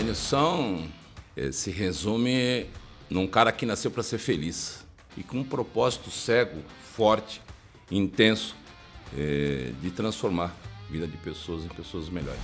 Benção eh, se resume num cara que nasceu para ser feliz e com um propósito cego, forte, intenso eh, de transformar a vida de pessoas em pessoas melhores.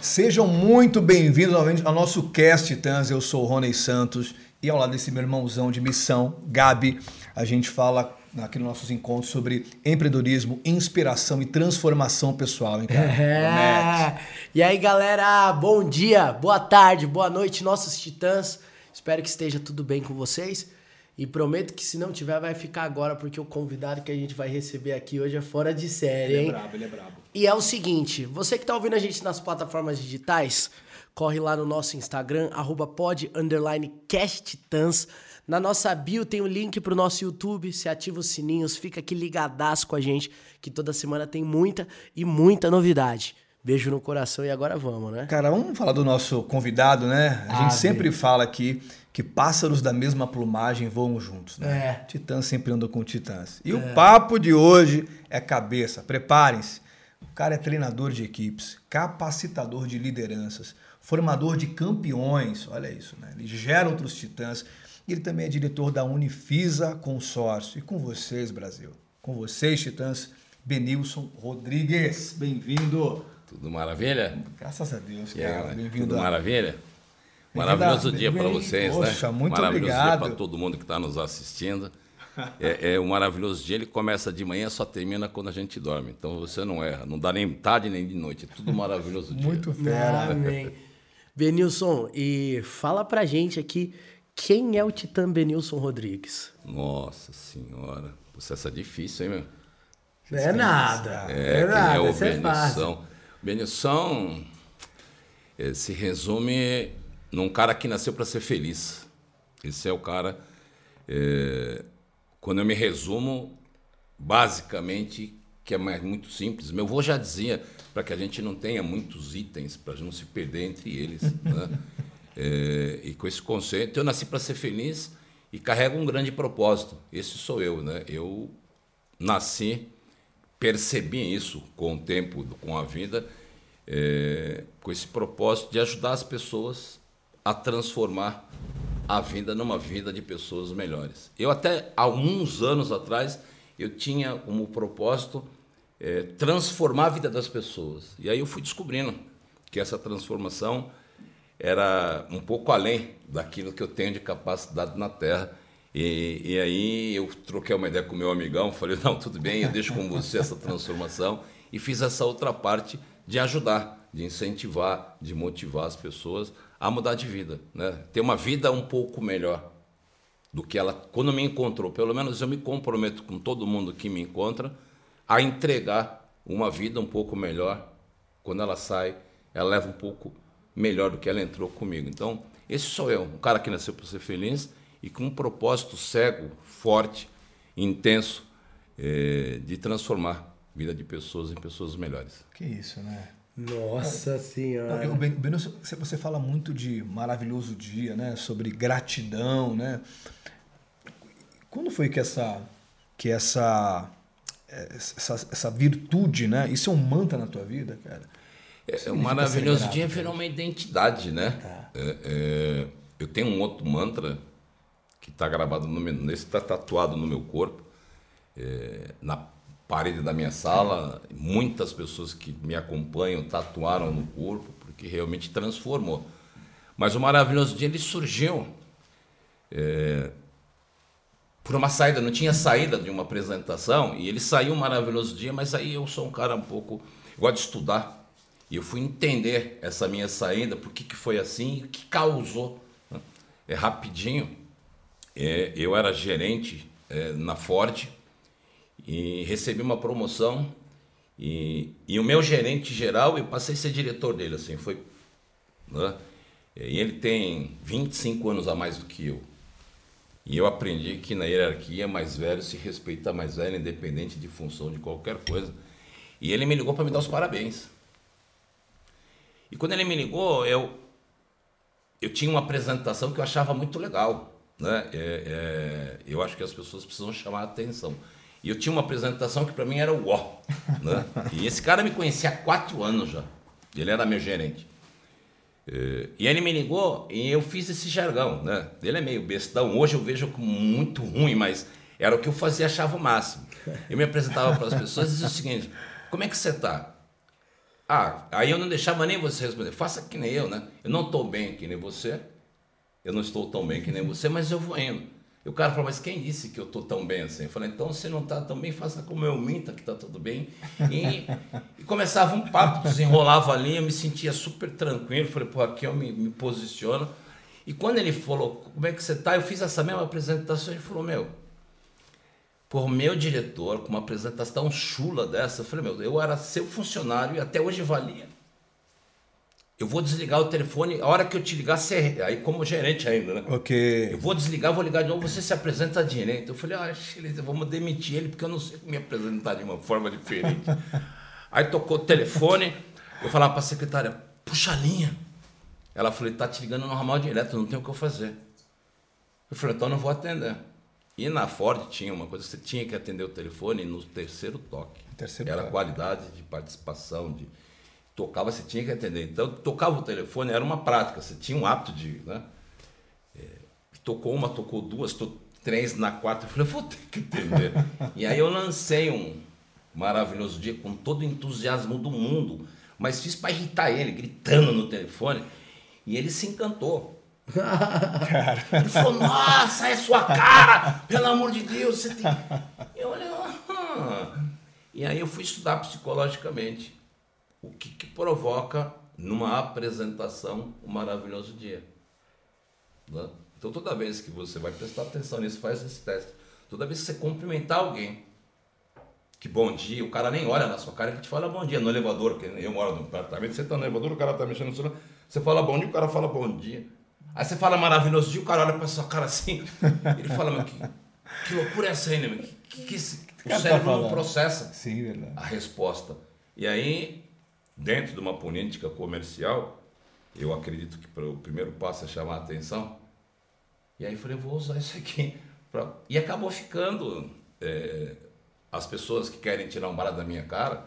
Sejam muito bem-vindos novamente ao nosso Cast Titãs. Eu sou o Rony Santos e ao lado desse meu irmãozão de missão, Gabi, a gente fala aqui nos nossos encontros sobre empreendedorismo, inspiração e transformação pessoal, hein, cara? É. E aí, galera, bom dia, boa tarde, boa noite, nossos titãs. Espero que esteja tudo bem com vocês. E prometo que se não tiver, vai ficar agora, porque o convidado que a gente vai receber aqui hoje é fora de série, Ele hein? é brabo, ele é brabo. E é o seguinte, você que tá ouvindo a gente nas plataformas digitais, corre lá no nosso Instagram, arroba pod, underline, casttitãs. Na nossa bio tem o link pro nosso YouTube, você ativa os sininhos, fica aqui ligadaço com a gente, que toda semana tem muita e muita novidade. Beijo no coração e agora vamos, né? Cara, vamos falar do nosso convidado, né? A gente Ah, sempre fala aqui que pássaros da mesma plumagem voam juntos, né? É. Titãs sempre andam com titãs. E o papo de hoje é cabeça. Preparem-se. O cara é treinador de equipes, capacitador de lideranças, formador de campeões. Olha isso, né? Ele gera outros titãs. E ele também é diretor da Unifisa Consórcio. E com vocês, Brasil. Com vocês, titãs, Benilson Rodrigues. Bem-vindo. Tudo maravilha? Graças a Deus, cara. Bem-vindo. Tudo a- maravilha? Maravilhoso dia para vocês, Poxa, né? muito maravilhoso obrigado. dia para todo mundo que está nos assistindo. É, é um maravilhoso dia, ele começa de manhã, só termina quando a gente dorme. Então você não erra, não dá nem tarde nem de noite, é tudo maravilhoso dia. Muito fera. Amém. Benilson, e fala pra gente aqui quem é o Titã Benilson Rodrigues. Nossa senhora, Putz, essa é difícil, hein, meu? Não é nada. É, quem nada, é o é. Benilson? Benilson eh, se resume num cara que nasceu para ser feliz. Esse é o cara. eh, quando eu me resumo, basicamente, que é mais, muito simples. Meu avô já dizia para que a gente não tenha muitos itens, para não se perder entre eles. né? Eh, e com esse conceito, eu nasci para ser feliz e carrego um grande propósito. Esse sou eu, né? Eu nasci percebi isso com o tempo, com a vida, é, com esse propósito de ajudar as pessoas a transformar a vida numa vida de pessoas melhores. Eu até alguns anos atrás eu tinha como propósito é, transformar a vida das pessoas. E aí eu fui descobrindo que essa transformação era um pouco além daquilo que eu tenho de capacidade na Terra. E, e aí eu troquei uma ideia com meu amigão, falei, não, tudo bem, eu deixo com você essa transformação. E fiz essa outra parte de ajudar, de incentivar, de motivar as pessoas a mudar de vida, né? Ter uma vida um pouco melhor do que ela quando me encontrou. Pelo menos eu me comprometo com todo mundo que me encontra a entregar uma vida um pouco melhor. Quando ela sai, ela leva um pouco melhor do que ela entrou comigo. Então, esse sou eu, um cara que nasceu para ser feliz e com um propósito cego, forte, intenso eh, de transformar a vida de pessoas em pessoas melhores. Que isso, né? Nossa Não, senhora. eu, Ben- Benilson, você- você fala muito de maravilhoso dia, né? Sobre gratidão, né? Quando foi que essa que essa essa, essa virtude, né? Isso é um mantra na tua vida, cara? É, o maravilhoso ser grato, dia virou uma identidade, né? É, é, eu tenho um outro mantra que está gravado no meu, nesse está tatuado no meu corpo, é, na parede da minha sala. Muitas pessoas que me acompanham tatuaram no corpo porque realmente transformou. Mas o maravilhoso dia ele surgiu é, por uma saída, não tinha saída de uma apresentação e ele saiu um maravilhoso dia, mas aí eu sou um cara um pouco eu gosto de estudar e eu fui entender essa minha saída, por que, que foi assim o que causou. né? É rapidinho. É, eu era gerente é, na Ford e recebi uma promoção e, e o meu gerente geral eu passei a ser diretor dele assim foi né? e ele tem 25 anos a mais do que eu e eu aprendi que na hierarquia mais velho se respeita mais velho independente de função de qualquer coisa e ele me ligou para me dar os parabéns e quando ele me ligou eu eu tinha uma apresentação que eu achava muito legal né? É, é, eu acho que as pessoas precisam chamar a atenção. E eu tinha uma apresentação que para mim era o ó. Né? E esse cara me conhecia há quatro anos já. Ele era meu gerente. É, e ele me ligou e eu fiz esse jargão, né? Ele é meio bestão. Hoje eu vejo como muito ruim, mas era o que eu fazia, achava o máximo. Eu me apresentava para as pessoas e dizia o seguinte: Como é que você está? Ah, aí eu não deixava nem você responder. Faça que nem eu, né? Eu não estou bem que nem você. Eu não estou tão bem que nem você, mas eu vou indo. E o cara falou, mas quem disse que eu estou tão bem assim? Eu falei, então você não está tão bem, faça como eu minta que está tudo bem. E, e, começava um papo, desenrolava ali, eu me sentia super tranquilo. Falei, pô, aqui eu me, me posiciono. E quando ele falou, como é que você está? Eu fiz essa mesma apresentação. Ele falou, meu, por meu diretor, com uma apresentação chula dessa, eu falei, meu, eu era seu funcionário e até hoje valia. Eu vou desligar o telefone, a hora que eu te ligar, você, aí como gerente ainda, né? Ok. Eu vou desligar, vou ligar de novo, você se apresenta direito. Eu falei, ah, vamos demitir ele, porque eu não sei me apresentar de uma forma diferente. aí tocou o telefone, eu falava para a secretária, puxa a linha. Ela falou, tá te ligando no ramal direto, não tem o que eu fazer. Eu falei, então não vou atender. E na Ford tinha uma coisa, você tinha que atender o telefone no terceiro toque. Terceiro Era toque. qualidade de participação, de tocava, você tinha que atender. Então, tocava o telefone, era uma prática, você tinha um hábito de. Né? É, tocou uma, tocou duas, to, três na quarta, eu falei, vou ter que atender. e aí eu lancei um maravilhoso dia com todo o entusiasmo do mundo, mas fiz para irritar ele, gritando no telefone, e ele se encantou. Cara. Ele falou, nossa, é sua cara! Pelo amor de Deus, você tem. Eu olhei, ah. E aí eu fui estudar psicologicamente o que, que provoca numa apresentação um maravilhoso dia. Né? Então toda vez que você vai prestar atenção nisso, faz esse teste. Toda vez que você cumprimentar alguém, que bom dia, o cara nem olha na sua cara que te fala bom dia no elevador, porque eu moro no apartamento, você está no elevador, o cara está mexendo no celular, você fala bom dia, o cara fala bom dia. Aí você fala maravilhoso dia, o cara olha para sua cara assim, ele fala, meu, que, que loucura é essa aí, né? Que, que, que esse, o tá cérebro não processa Sim, a resposta. E aí dentro de uma política comercial, eu acredito que o primeiro passo é chamar a atenção. E aí falei, vou usar isso aqui. Pra... E acabou ficando. É, as pessoas que querem tirar um barato da minha cara,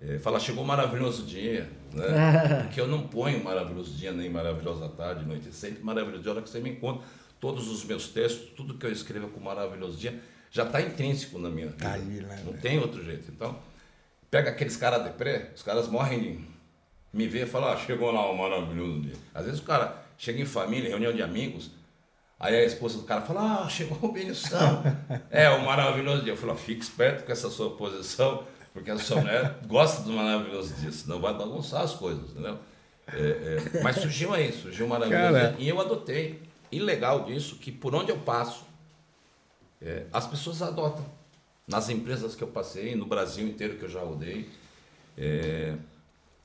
é, fala, chegou um maravilhoso dia. Né? Porque eu não ponho maravilhoso dia nem maravilhosa tarde, noite. Sempre maravilhoso hora que você me encontra. Todos os meus textos, tudo que eu escrevo com maravilhoso dia, já está intrínseco na minha vida. Tá aí, né, não tem outro jeito. Então, Pega aqueles caras deprê, os caras morrem de me ver e falam, ah, chegou lá um maravilhoso dia. Às vezes o cara chega em família, reunião de amigos, aí a esposa do cara fala, ah, chegou o Benilson. é, o maravilhoso dia. Eu falo, fique esperto com essa sua posição, porque a sua mulher gosta do maravilhoso dia, senão vai bagunçar as coisas, entendeu? É, é, mas surgiu aí, surgiu maravilhoso dia. E eu adotei. E legal disso, que por onde eu passo, é, as pessoas adotam nas empresas que eu passei, no Brasil inteiro que eu já rodei, é,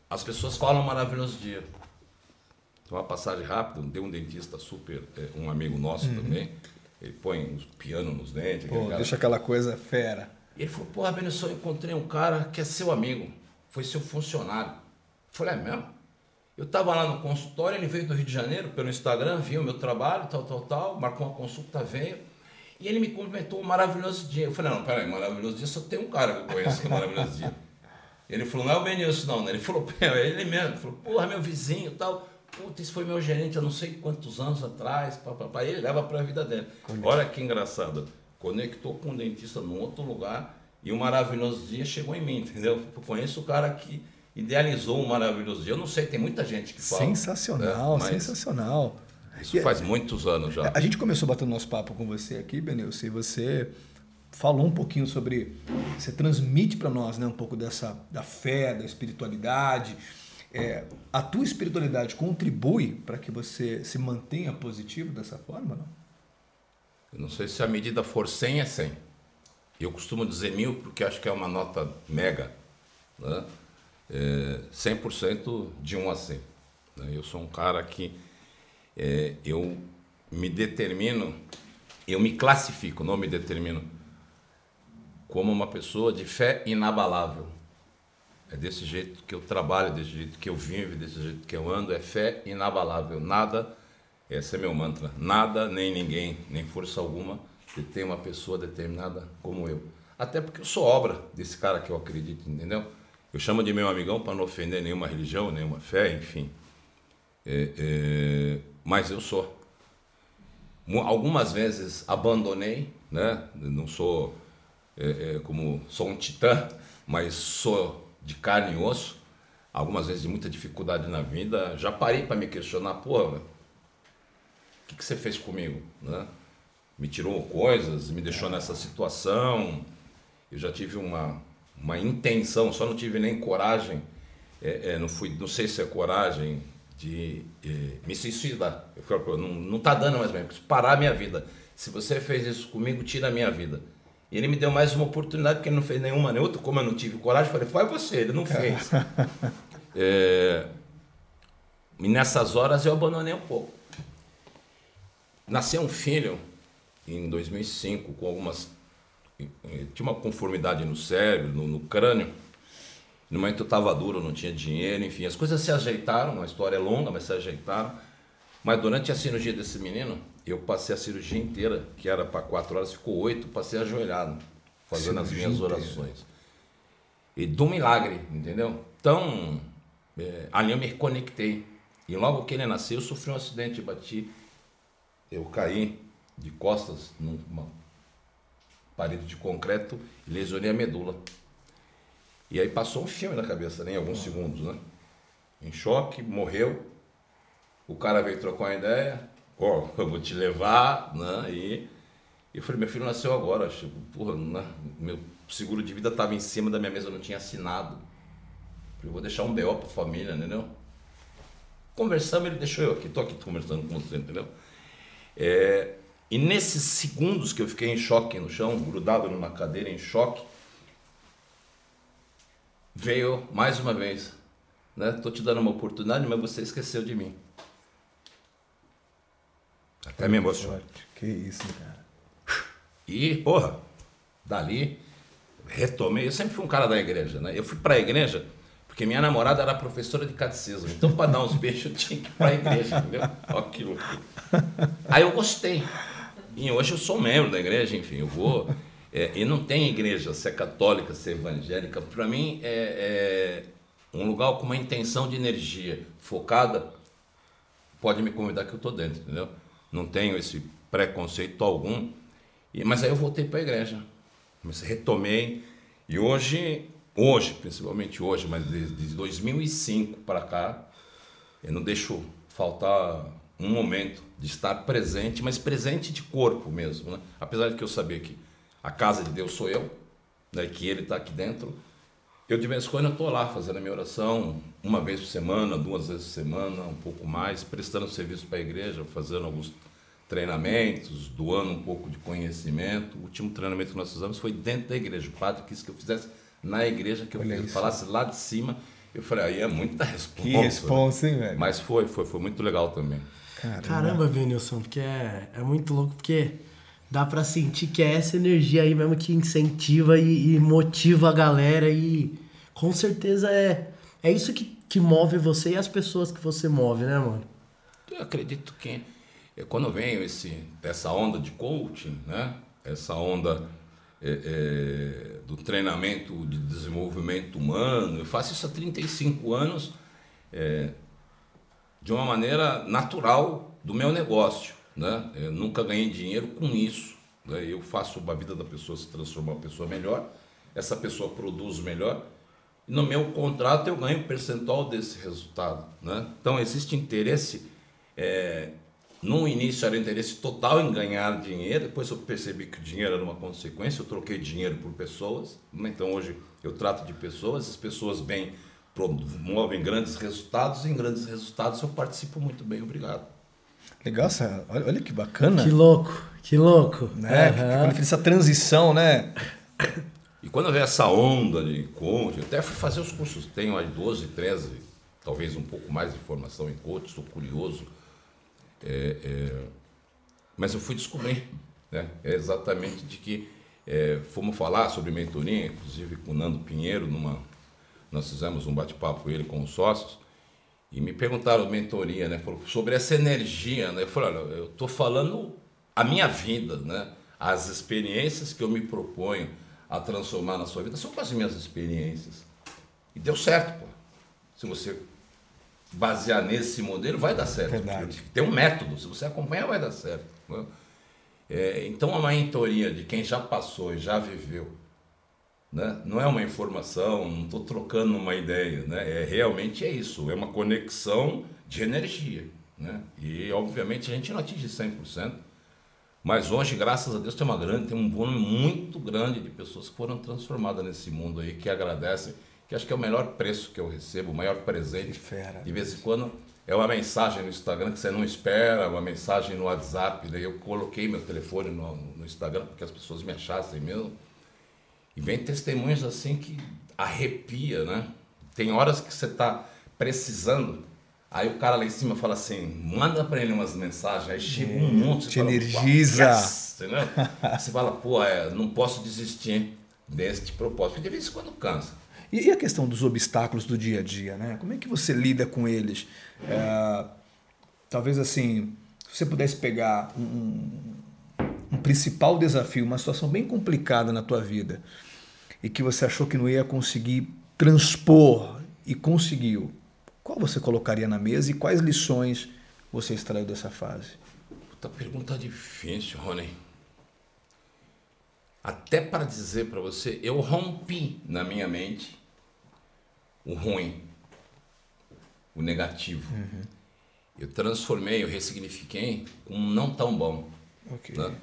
as pessoas falam maravilhoso dia. Então, uma passagem rápida, tem um dentista super, é, um amigo nosso uhum. também, ele põe um piano nos dentes. Pô, deixa aquela coisa fera. E ele falou, porra, Benção, eu encontrei um cara que é seu amigo, foi seu funcionário. Eu falei, é mesmo? Eu estava lá no consultório, ele veio do Rio de Janeiro pelo Instagram, viu o meu trabalho, tal, tal, tal, marcou uma consulta, veio. E ele me cumprimentou um maravilhoso dia. Eu falei, não, peraí, maravilhoso dia só tem um cara que eu conheço que é maravilhoso dia. Ele falou, não é o Benilson, não. Né? Ele falou, é ele mesmo. Ele falou, porra, meu vizinho e tal. Puta, esse foi meu gerente há não sei quantos anos atrás. Papapá. Ele leva para a vida dele. Olha que engraçado. Conectou com um dentista num outro lugar e um maravilhoso dia chegou em mim, entendeu? Eu conheço o cara que idealizou um maravilhoso dia. Eu não sei, tem muita gente que fala. Sensacional, né? sensacional. Isso e faz muitos anos já. A gente começou batendo nosso papo com você aqui, Benilson, e você falou um pouquinho sobre. Você transmite para nós né, um pouco dessa da fé, da espiritualidade. É, a tua espiritualidade contribui para que você se mantenha positivo dessa forma, não? Eu não sei se a medida for 100 é 100. Eu costumo dizer mil porque acho que é uma nota mega. Né? É 100% de 1 a 100. Né? Eu sou um cara que é, eu me determino, eu me classifico, não me determino, como uma pessoa de fé inabalável. É desse jeito que eu trabalho, desse jeito que eu vivo, desse jeito que eu ando, é fé inabalável. Nada, esse é meu mantra, nada, nem ninguém, nem força alguma, que tem uma pessoa determinada como eu. Até porque eu sou obra desse cara que eu acredito, entendeu? Eu chamo de meu amigão para não ofender nenhuma religião, nenhuma fé, enfim. É, é, mas eu sou. Algumas vezes abandonei, né? Não sou é, é, como sou um titã, mas sou de carne e osso. Algumas vezes de muita dificuldade na vida. Já parei para me questionar, pô, o que, que você fez comigo, né? Me tirou coisas, me deixou nessa situação. Eu já tive uma uma intenção, só não tive nem coragem, é, é, não fui, não sei se é coragem de é, me suicidar. Eu falo, não, não tá dando mais preciso parar a minha vida. Se você fez isso comigo, tira a minha vida. E ele me deu mais uma oportunidade, porque ele não fez nenhuma nem outra. Como eu não tive coragem, falei, faz você, ele não fez. é, e nessas horas eu abandonei um pouco. Nasceu um filho em 2005 com algumas tinha uma conformidade no cérebro, no, no crânio. No momento eu estava duro, não tinha dinheiro, enfim, as coisas se ajeitaram, a história é longa, mas se ajeitaram. Mas durante a cirurgia desse menino, eu passei a cirurgia inteira, que era para quatro horas, ficou oito, passei ajoelhado, fazendo cirurgia as minhas orações. E do milagre, entendeu? Então, é, ali eu me reconectei. E logo que ele nasceu, eu sofri um acidente, bati, eu caí de costas numa parede de concreto e lesionei a medula. E aí passou um filme na cabeça, né, em alguns segundos, né? Em choque, morreu. O cara veio trocar uma ideia, ó, oh, eu vou te levar, né? E eu falei, meu filho nasceu agora, tipo, porra, né? meu seguro de vida estava em cima da minha mesa, não tinha assinado. Eu vou deixar um BO para a família, entendeu? Conversamos, ele deixou eu aqui, tô aqui conversando com você, entendeu? É, e nesses segundos que eu fiquei em choque no chão, grudado numa cadeira em choque, veio mais uma vez, né? Tô te dando uma oportunidade, mas você esqueceu de mim. Até me emocionou. Que isso, cara. E, porra, dali retomei. Eu sempre fui um cara da igreja, né? Eu fui para a igreja porque minha namorada era professora de catecismo. Então, para dar uns beijos, eu tinha que ir para a igreja, entendeu? Olha que loucura. Aí eu gostei. E hoje eu sou membro da igreja, enfim, eu vou. É, e não tem igreja, se é católica, se é evangélica. Para mim é, é, um lugar com uma intenção de energia focada. Pode me convidar que eu estou dentro, entendeu? Não tenho esse preconceito algum. E, mas aí eu voltei para a igreja. Mas retomei. E hoje, hoje, principalmente hoje, mas desde 2005 para cá, eu não deixo faltar um momento de estar presente, mas presente de corpo mesmo, né? Apesar de que eu saber que a casa de Deus sou eu, né? que Ele está aqui dentro, eu de vez em quando estou lá fazendo a minha oração, uma vez por semana, duas vezes por semana, um pouco mais, prestando serviço para a igreja, fazendo alguns treinamentos, doando um pouco de conhecimento. O último treinamento que nós fizemos foi dentro da igreja. O padre quis que eu fizesse na igreja, que eu falasse lá de cima. Eu falei, aí é muita resposta. Que resposta, hein, velho? Mas foi, foi, foi muito legal também. Caramba, Caramba Venilson, porque é, é muito louco, porque dá para sentir que é essa energia aí mesmo que incentiva e, e, motiva a galera e com certeza é, é isso que, que move você e as pessoas que você move, né, mano? Eu acredito que é, quando vem esse, essa onda de coaching, né? Essa onda é, é, do treinamento de desenvolvimento humano, eu faço isso há 35 anos. É, de uma maneira natural do meu negócio. Né? Eu nunca ganhei dinheiro com isso. Né? Eu faço a vida da pessoa se transformar uma pessoa melhor, essa pessoa produz melhor, no meu contrato eu ganho um percentual desse resultado. Né? Então existe interesse. É, no início era interesse total em ganhar dinheiro, depois eu percebi que o dinheiro era uma consequência, eu troquei dinheiro por pessoas. Né? Então hoje eu trato de pessoas, as pessoas bem promovem grandes resultados e em grandes resultados eu participo muito bem, obrigado. Legal, olha, olha que bacana. Que louco, que louco. Né? Uhum. Quando essa transição, né? E quando veio essa onda de coaching, até fui fazer os cursos, tenho aí 12, 13, talvez um pouco mais de formação em coaching, estou curioso. É, é, mas eu fui descobrir, né? É exatamente de que é, fomos falar sobre mentoria, inclusive com o Nando Pinheiro, numa nós fizemos um bate-papo ele com os sócios e me perguntaram mentoria, né? Sobre essa energia, né? Eu falei, olha, eu estou falando a minha vida, né? As experiências que eu me proponho, a transformar na sua vida são com as minhas experiências. E deu certo, pô. Se você basear nesse modelo, vai dar certo. Verdade. Tem um método, se você acompanhar, vai dar certo. né? É, então, a mentoria de quem já passou e já viveu, né? não é uma informação, não estou trocando uma ideia, né? é, realmente é isso, é uma conexão de energia. Né? E, obviamente, a gente não atinge 100%, mas hoje, graças a Deus, tem uma grande, tem um volume muito grande de pessoas que foram transformadas nesse mundo aí, que agradecem, que acho que é o melhor preço que eu recebo, o maior presente. Que fera. De vez em quando é uma mensagem no Instagram que você não espera, uma mensagem no WhatsApp. Daí eu coloquei meu telefone no, no Instagram porque as pessoas me achassem mesmo. E vem testemunhos assim que arrepia, né? Tem horas que você está precisando. Aí o cara lá em cima fala assim, manda para ele umas mensagens, aí chega um monte. você Te fala, energiza. "Uau, yes", você fala, pô, é, não posso desistir deste propósito. Porque de vez em quando cansa. E, a questão dos obstáculos do dia a dia, né? Como é que você lida com eles? É, talvez assim, se você pudesse pegar um- um principal desafio, uma situação bem complicada na tua vida e que você achou que não ia conseguir transpor e conseguiu, qual você colocaria na mesa e quais lições você extraiu dessa fase? Puta pergunta difícil, Rony. Até para dizer para você, eu rompi na minha mente o ruim, o negativo. Eu transformei, eu ressignifiquei com um não tão bom. Ok. né?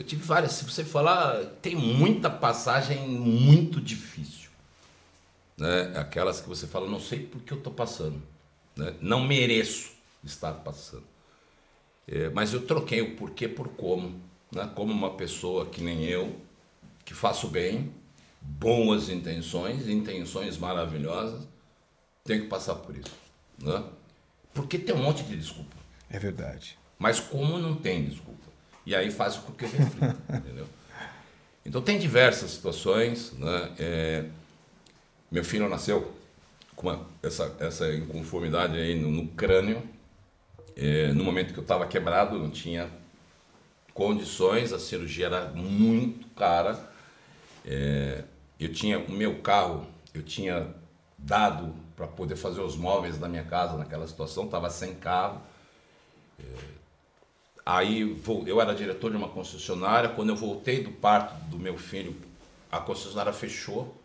Eu tive várias, se você falar, tem muita passagem muito difícil. Né? Aquelas que você fala, não sei por que eu estou passando. né? Não mereço estar passando. É, mas eu troquei o porquê por como. Né? Como uma pessoa que nem eu, que faço bem, boas intenções, intenções maravilhosas, tem que passar por isso. Né? Porque tem um monte de desculpa. É verdade. Mas como não tem desculpa? E aí faz com que eu reflita, entendeu? Então tem diversas situações, né? É, meu filho nasceu com uma- essa, essa inconformidade aí no, no crânio, é, no momento que eu estava quebrado, não tinha condições, a cirurgia era muito cara. É, eu tinha o meu carro, eu tinha dado para poder fazer os móveis da minha casa naquela situação, estava sem carro. Aí eu era diretor de uma concessionária. Quando eu voltei do parto do meu filho, a concessionária fechou.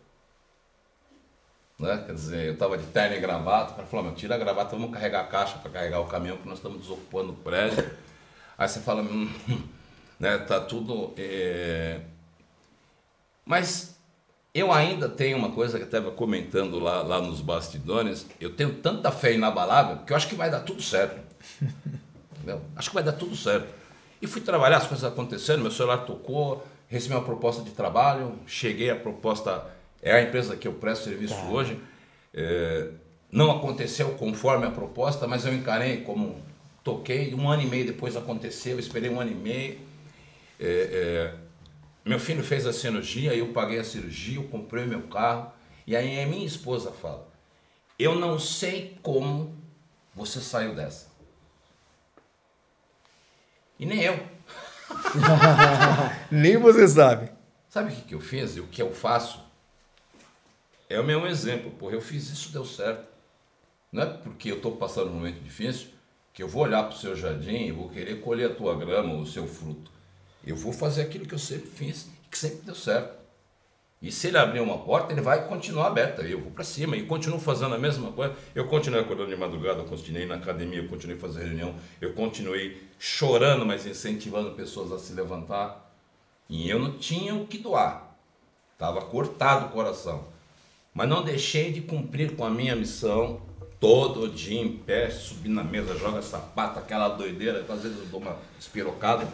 Né? Quer dizer, eu estava de terno e gravata. O cara falou: tira a gravata, vamos carregar a caixa para carregar o caminhão, que nós estamos desocupando o prédio. Aí você fala: hum, né, tá tudo. é, Mas eu ainda tenho uma coisa que eu estava comentando lá, lá nos bastidores. Eu tenho tanta fé inabalável que eu acho que vai dar tudo certo. Entendeu? Acho que vai dar tudo certo. E fui trabalhar, as coisas acontecendo, meu celular tocou, recebi uma proposta de trabalho, cheguei a proposta, é a empresa que eu presto serviço hoje. É, não aconteceu conforme a proposta, mas eu encarei como toquei, um ano e meio depois aconteceu, esperei um ano e meio. É, é, meu filho fez a cirurgia, eu paguei a cirurgia, eu comprei meu carro. E aí a minha esposa fala: Eu não sei como você saiu dessa. E nem eu. Nem você sabe. Sabe o que, que eu fiz e o que eu faço? É o meu exemplo. Porra, eu fiz isso, deu certo. Não é porque eu estou passando um momento difícil que eu vou olhar para o seu jardim e vou querer colher a tua grama ou o seu fruto. Eu vou fazer aquilo que eu sempre fiz e que sempre deu certo. E se ele abrir uma porta, ele vai continuar aberta. Eu vou para cima e continuo fazendo a mesma coisa. Eu continuei acordando de madrugada, eu continuei na academia, eu continuei fazendo reunião, eu continuei chorando, mas incentivando pessoas a se levantar. E eu não tinha o que doar. Estava cortado o coração. Mas não deixei de cumprir com a minha missão. Todo dia em pé, subir na mesa, joga sapato, aquela doideira, às vezes eu dou uma espirocada.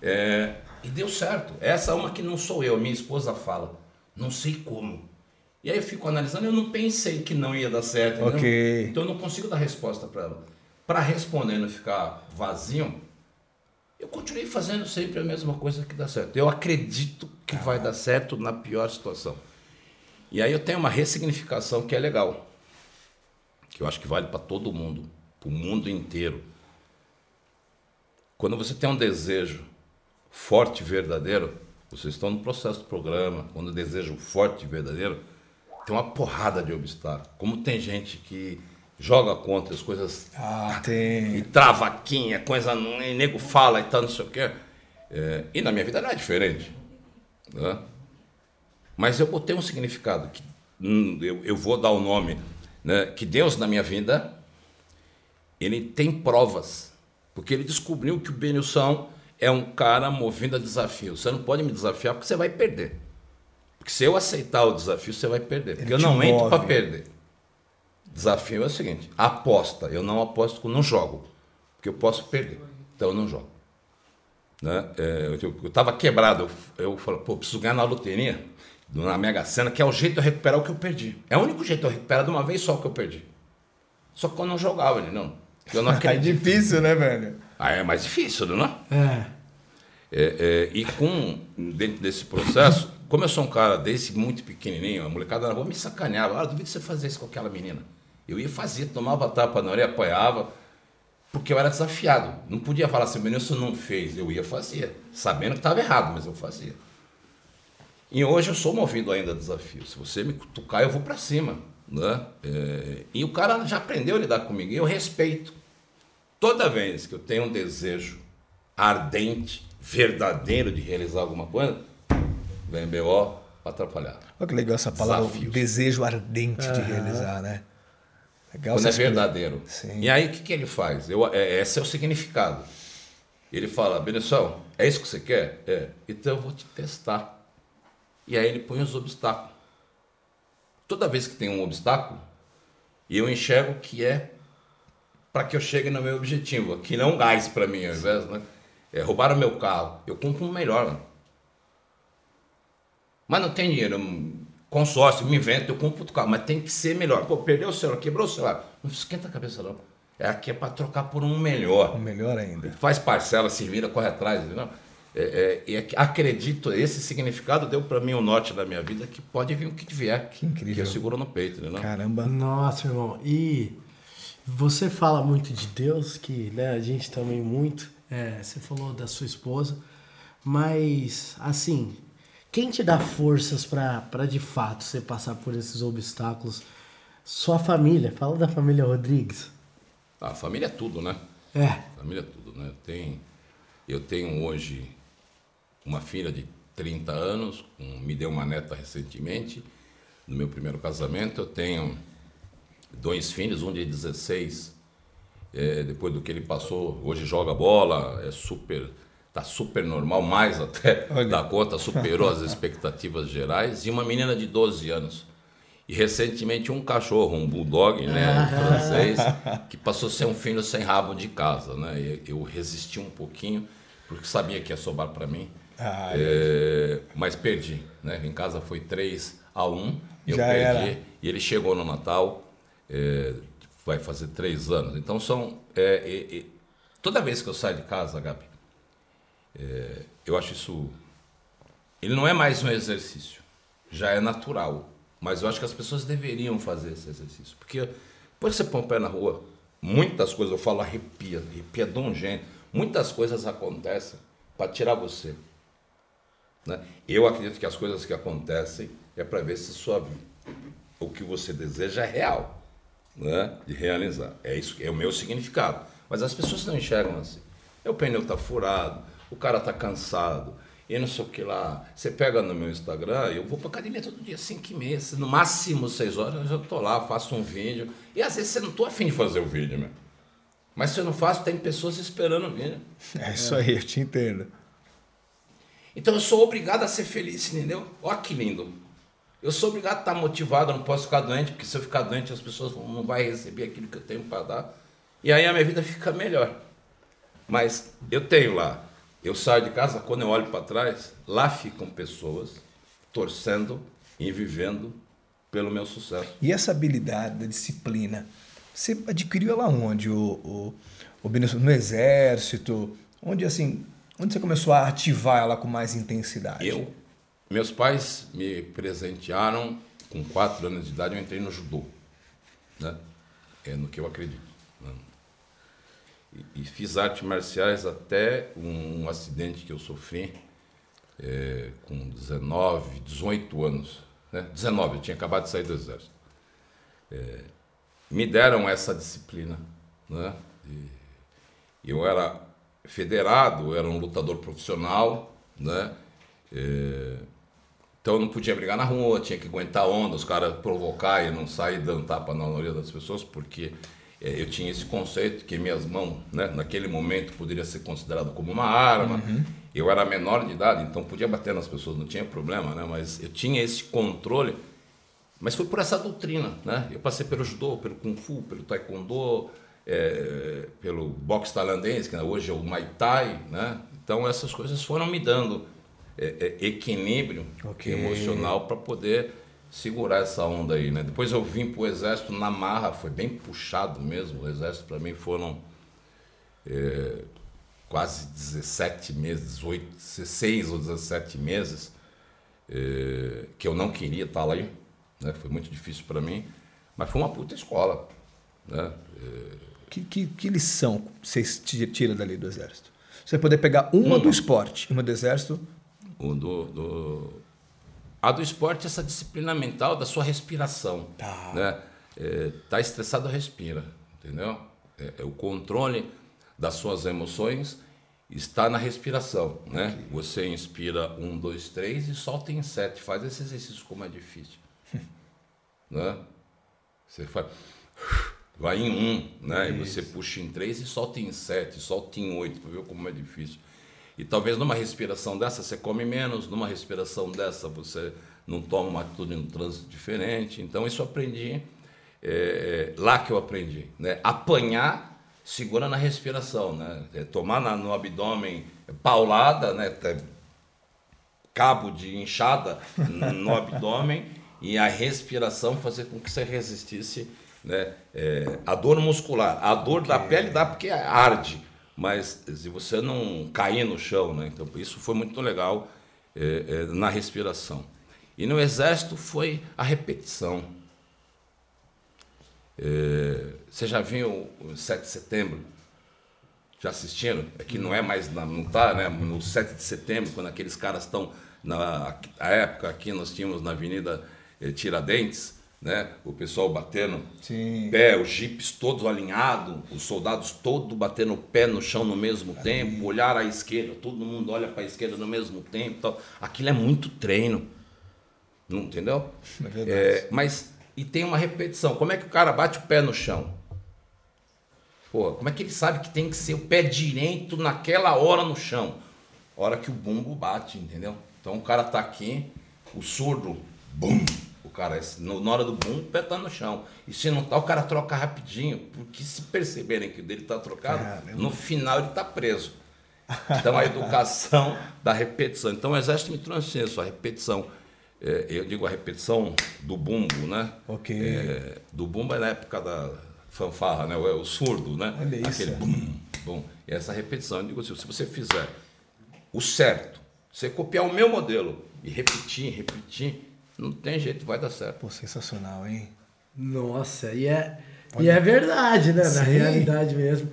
É, e deu certo. Essa é uma que não sou eu, minha esposa fala. Não sei como. E aí eu fico analisando, eu não pensei que não ia dar certo. entendeu? Ok. Então eu não consigo dar resposta para ela. Para responder e não ficar vazio, eu continuei fazendo sempre a mesma coisa que dá certo. Eu acredito que vai dar certo na pior situação. E aí eu tenho uma ressignificação que é legal. Que eu acho que vale para todo mundo, para o mundo inteiro. Quando você tem um desejo forte e verdadeiro, vocês estão no processo do programa, quando o desejo forte e verdadeiro, tem uma porrada de obstáculos. Como tem gente que joga contra as coisas. Ah, tem. E travaquinha, coisa. E nego fala e tal, não sei o quê. É, e na minha vida não é diferente. Né? Mas eu botei um significado, que hum, eu, eu vou dar o nome, né? que Deus na minha vida, ele tem provas. Porque ele descobriu que o Benilson é um cara movido a desafio. Você não pode me desafiar porque você vai perder. Porque se eu aceitar o desafio, você vai perder. Porque Ele eu não entro para perder. Desafio é o seguinte: aposta. Eu não aposto, não jogo. Porque eu posso perder. Então eu não jogo. Né? É, eu estava quebrado. Eu, eu falei, pô, preciso ganhar na loteria, na Mega Sena, que é o jeito de eu recuperar o que eu perdi. É o único jeito de eu recuperar de uma vez só o que eu perdi. Só que eu não jogava, ele não. Eu não É acredito. difícil, né, velho? Ah, é mais difícil, não é? É. É, é, e com, dentro desse processo, como eu sou um cara desde muito pequenininho, a molecada na rua me sacaneava. Ah, duvido você fazer isso com aquela menina. Eu ia fazer, tomava tapa na orelha, apanhava, porque eu era desafiado. Não podia falar assim, menino, isso não fez. Eu ia fazer, sabendo que estava errado, mas eu fazia. E hoje eu sou movido ainda a desafio. Se você me cutucar, eu vou para cima. Né? É, e o cara já aprendeu a lidar comigo, e eu respeito. Toda vez que eu tenho um desejo ardente, verdadeiro de realizar alguma coisa, vem BO para atrapalhar. Olha que legal essa palavra, Desafios. desejo ardente de realizar, né? Legal Quando é verdadeiro. Sim. E aí o que, que ele faz? Eu, é, esse é o significado. Ele fala, Benção, é isso que você quer? É. Então eu vou te testar. E aí ele põe os obstáculos. Toda vez que tem um obstáculo, eu enxergo que é para que eu chegue no meu objetivo, que não é um gás para mim, ao invés, né? É, roubaram meu carro, eu compro um melhor. Né? Mas não tem dinheiro, consórcio, me invento, eu compro outro carro, mas tem que ser melhor. Pô, perdeu o celular, quebrou o celular. Não esquenta a cabeça, não. É aqui é para trocar por um melhor. Melhor ainda. Faz parcela, se vira, corre atrás, entendeu? É, é, e é que acredito, esse significado deu para mim o norte da minha vida, que pode vir o que vier. Que incrível. Que eu seguro no peito, entendeu? Caramba. Nossa, irmão. E você fala muito de Deus, que né, a gente também muito. É, você falou da sua esposa. Mas, assim, quem te dá forças pra de fato você passar por esses obstáculos? Sua família. Fala da família Rodrigues. Ah, a família é tudo, né? É. Família é tudo, né? Tem, eu tenho hoje uma filha de 30 anos, um- me deu uma neta recentemente, no meu primeiro casamento. Eu tenho dois filhos, um de 16, é, depois do que ele passou, hoje joga bola, é super, tá super normal, mais até Olha. da conta, superou as expectativas gerais, e uma menina de 12 anos. E recentemente um cachorro, um bulldog, né, francês, que passou a ser um filho sem rabo de casa, né? E eu resisti um pouquinho, porque sabia que ia sobrar para mim. Ah, É, mas perdi, né? Em casa foi 3 a 1 eu Já perdi. era. E ele chegou no Natal, é, vai fazer três anos. Então são. é, é, é, toda vez que eu saio de casa, Gabi, é, eu acho isso. Ele não é mais um exercício, já é natural. Mas eu acho que as pessoas deveriam fazer esse exercício. Porque depois que você põe o pé na rua, muitas coisas, eu falo arrepia, arrepia de um jeito. Muitas coisas acontecem para tirar você. Né? Eu acredito que as coisas que acontecem é para ver se sua, o que você deseja é real, né? de realizar. É isso, é o meu significado. Mas as pessoas não enxergam assim. É O pneu tá furado, o cara tá cansado, e não sei o que lá. Você pega no meu Instagram, eu vou pra academia todo dia, 5 e meia, no máximo 6 horas, eu já tô lá, faço um vídeo. E às vezes você não tô afim de fazer o vídeo, meu. Mas se eu não faço, tem pessoas esperando o vídeo. É isso aí, eu te entendo. Então eu sou obrigado a ser feliz, entendeu? Olha que lindo. Eu sou obrigado a estar motivado, eu não posso ficar doente, porque se eu ficar doente as pessoas não vão receber aquilo que eu tenho para dar. E aí a minha vida fica melhor. Mas eu tenho lá, eu saio de casa, quando eu olho para trás, lá ficam pessoas torcendo e vivendo pelo meu sucesso. E essa habilidade da disciplina, você adquiriu ela onde? O, o, o no exército? Onde assim, onde você começou a ativar ela com mais intensidade? Eu, meus pais me presentearam com quatro anos de idade, eu entrei no judô, né? É no que eu acredito. né? E, e fiz artes marciais até um, acidente que eu sofri é, com 19, 18 anos. Né? 19, eu tinha acabado de sair do exército. É, me deram essa disciplina. Né? E eu era federado, eu era um lutador profissional, né? É, então eu não podia brigar na rua, tinha que aguentar onda, os caras provocar e não sair dando tapa na maioria das pessoas, porque é, eu tinha esse conceito que minhas mãos, né, naquele momento, poderia ser considerado como uma arma. Uhum. Eu era menor de idade, então podia bater nas pessoas, não tinha problema, né? Mas eu tinha esse controle. Mas foi por essa doutrina, né? Eu passei pelo judô, pelo kung fu, pelo taekwondo, é, pelo boxe tailandês, que hoje é o Muay Thai, né? Então essas coisas foram me dando é, é, equilíbrio okay. emocional para poder segurar essa onda aí, né? Depois eu vim para o exército na marra, foi bem puxado mesmo. O exército para mim foram é, quase 17 meses, 18, 16 ou 17 meses é, que eu não queria estar lá aí, né? Foi muito difícil para mim, mas foi uma puta escola, né? É, que, que, que lição você tira dali do exército? Você poder pegar uma, uma. do esporte e uma do exército. O do, do, a do esporte, essa disciplina mental da sua respiração. Tá. Né? É, tá estressado, respira. Entendeu? É, é, o controle das suas emoções está na respiração. Né? Okay. Você inspira um, dois, três e solta em sete. Faz esse exercício como é difícil. né? Você faz vai em um, né? E você puxa em três e solta em sete, solta em oito, para ver como é difícil. E talvez numa respiração dessa você come menos, numa respiração dessa você não toma uma atitude no trânsito diferente. Então isso eu aprendi, é, lá que eu aprendi, né? Apanhar segura na respiração, né? É, tomar na, no abdômen paulada, né? Cabo de inchada no abdômen e a respiração fazer com que você resistisse né? É, a dor muscular, a dor da pele dá porque arde, mas se você não cair no chão, né? Então isso foi muito legal é, é, na respiração. E no exército foi a repetição. É, você já viu o 7 de setembro? Já assistiram? É que não é mais, na, não tá, né? No 7 de setembro, quando aqueles caras estão na a época aqui nós tínhamos na Avenida eh, Tiradentes, né? O pessoal batendo Sim. pé, os jipes todos alinhados, os soldados todos batendo o pé no chão no mesmo tempo, olhar à esquerda, todo mundo olha para a esquerda no mesmo tempo. Tal. Aquilo é muito treino. Não entendeu? É é, mas e tem uma repetição. Como é que o cara bate o pé no chão? Pô, como é que ele sabe que tem que ser o pé direito naquela hora no chão? Hora que o bumbo bate, entendeu? Então o cara tá aqui, o surdo, bum, cara. Na hora do boom, o pé tá no chão. E se não tá, o cara troca rapidinho, porque se perceberem que o dele tá trocado, Caramba. no final ele tá preso. Então a educação da repetição. Então o exército me trouxe isso, a repetição. É, eu digo a repetição do bumbo, né? Ok. É, do bumbo é na época da fanfarra, né? O, o surdo, né? Olha isso. Aquele bum, bum. E essa repetição, eu digo assim, se você fizer o certo, você copiar o meu modelo e repetir, repetir, não tem jeito, vai dar certo. Pô, sensacional, hein? Nossa, e é, e é verdade, né? Sim. Na realidade mesmo.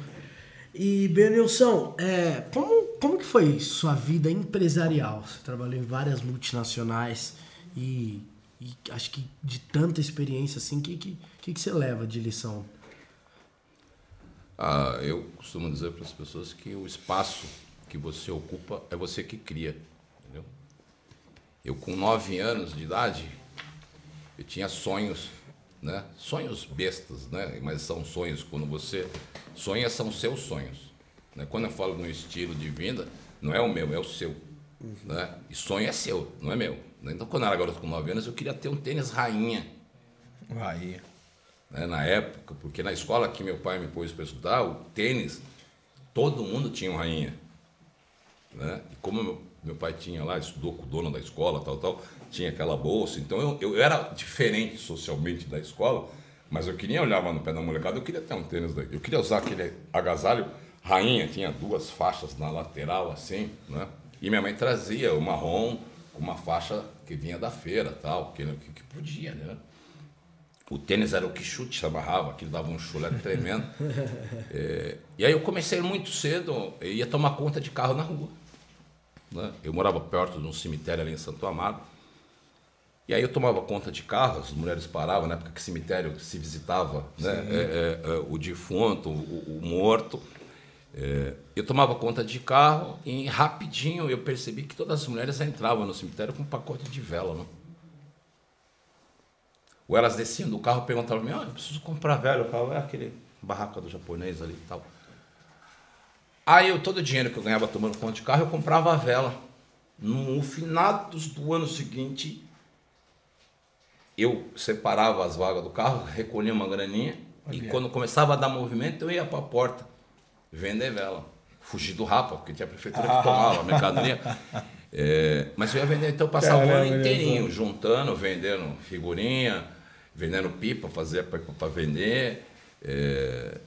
E, Benilson, é, como, como que foi sua vida empresarial? Você trabalhou em várias multinacionais e, e acho que de tanta experiência assim, o que, que, que, que você leva de lição? Ah, eu costumo dizer para as pessoas que o espaço que você ocupa é você que cria. Eu com nove anos de idade, eu tinha sonhos, né? Sonhos bestas, né? Mas são sonhos quando você sonha são seus sonhos. Né? Quando eu falo no estilo de vida, não é o meu, é o seu, uhum. né? E sonho é seu, não é meu. Então quando eu era garoto com nove anos, eu queria ter um tênis rainha. Rainha. Né? Na época, porque na escola que meu pai me pôs para estudar, o tênis, todo mundo tinha um rainha. Né? E como meu meu pai tinha lá, estudou com o dono da escola, tal, tal, tinha aquela bolsa. Então eu, eu era diferente socialmente da escola, mas eu queria olhar no pé da molecada, eu queria ter um tênis daí. Eu queria usar aquele agasalho rainha, tinha duas faixas na lateral assim, né? E minha mãe trazia o marrom com uma faixa que vinha da feira, tal, que, que, podia, né? O tênis era o que chute se amarrava, aquilo dava um chulé tremendo. é, e aí eu comecei muito cedo, ia tomar conta de carro na rua. Né? Eu morava perto de um cemitério ali em Santo Amaro. E aí eu tomava conta de carro, as mulheres paravam, na época que cemitério se visitava né? É, é, é, o defunto, o, o morto. É, eu tomava conta de carro e rapidinho eu percebi que todas as mulheres entravam no cemitério com um pacote de vela. Né? Ou elas desciam do carro e perguntavam para mim, ah, eu preciso comprar vela. Eu falava, é aquele barraca do japonês ali e tal. Aí eu, todo o dinheiro que eu ganhava tomando conta de carro, eu comprava a vela. No final do ano seguinte, eu separava as vagas do carro, recolhia uma graninha e quando começava a dar movimento, eu ia para a porta vender vela. Fugir do rapa, porque tinha a prefeitura que tomava a mercadoria. É, mas eu ia vender, então eu passava o ano inteirinho, juntando, vendendo figurinha, vendendo pipa, fazia pipa para vender. É,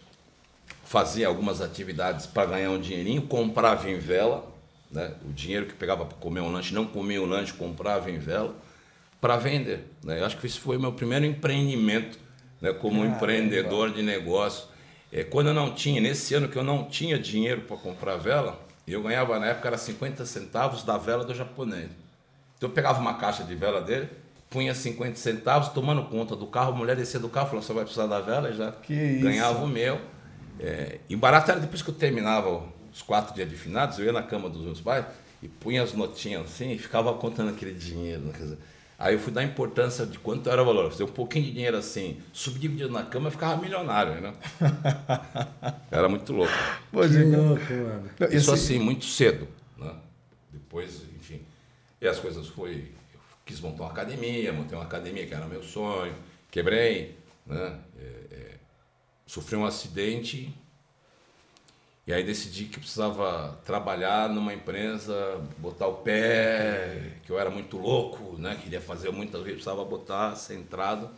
fazia algumas atividades para ganhar um dinheirinho, comprava em vela, né? o dinheiro que pegava para comer um lanche, não comia o lanche, comprava em vela, para vender. Né? Eu acho que esse foi o meu primeiro empreendimento né? como Caramba. empreendedor de negócio. É, quando eu não tinha, nesse ano que eu não tinha dinheiro para comprar vela, eu ganhava na época era 50 centavos da vela do japonês. Então eu pegava uma caixa de vela dele, punha 50 centavos, tomando conta do carro, a mulher descia do carro, falou, você vai precisar da vela, já ganhava o meu. É, e barato era depois que eu terminava os quatro dias de finados, eu ia na cama dos meus pais e punha as notinhas assim e ficava contando aquele dinheiro. Né? Aí eu fui dar importância de quanto era o valor. Fazer um pouquinho de dinheiro assim, subdividido na cama, eu ficava milionário, né? era muito louco. Pô, que louco, mano. Isso assim, muito cedo. Né? Depois, enfim. E as coisas foi. Eu quis montar uma academia, montei uma academia que era meu sonho, quebrei, né? Sofri um acidente e aí decidi que precisava trabalhar numa empresa, botar o pé, que eu era muito louco, né? Queria fazer muitas vezes, precisava botar centrado.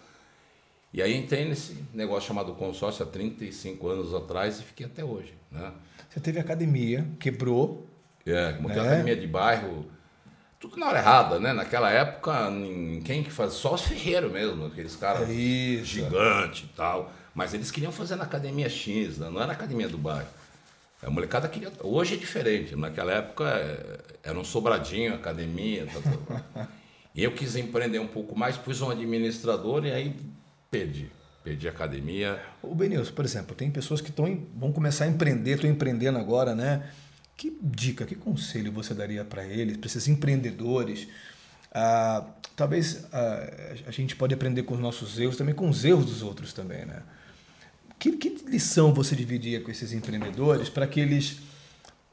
E aí entrei nesse negócio chamado consórcio há 35 anos atrás e fiquei até hoje, né? Você teve academia, quebrou. É, montei né? academia de bairro, tudo na hora errada, né? Naquela época, quem que faz? Só os ferreiros mesmo, aqueles caras é gigantes e tal. Mas eles queriam fazer na academia X, né? não era na academia do bairro. A molecada queria. Hoje é diferente. Naquela época é, era um sobradinho, academia. Tá, tá, e eu quis empreender um pouco mais, pus um administrador e aí perdi. Perdi a academia. O Benilson, por exemplo, tem pessoas que tão, vão começar a empreender, estão empreendendo agora, né? Que dica, que conselho você daria para eles, para esses empreendedores? Ah, talvez ah, a gente pode aprender com os nossos erros, também com os erros dos outros também, né? Que, que lição você dividiria com esses empreendedores para que eles,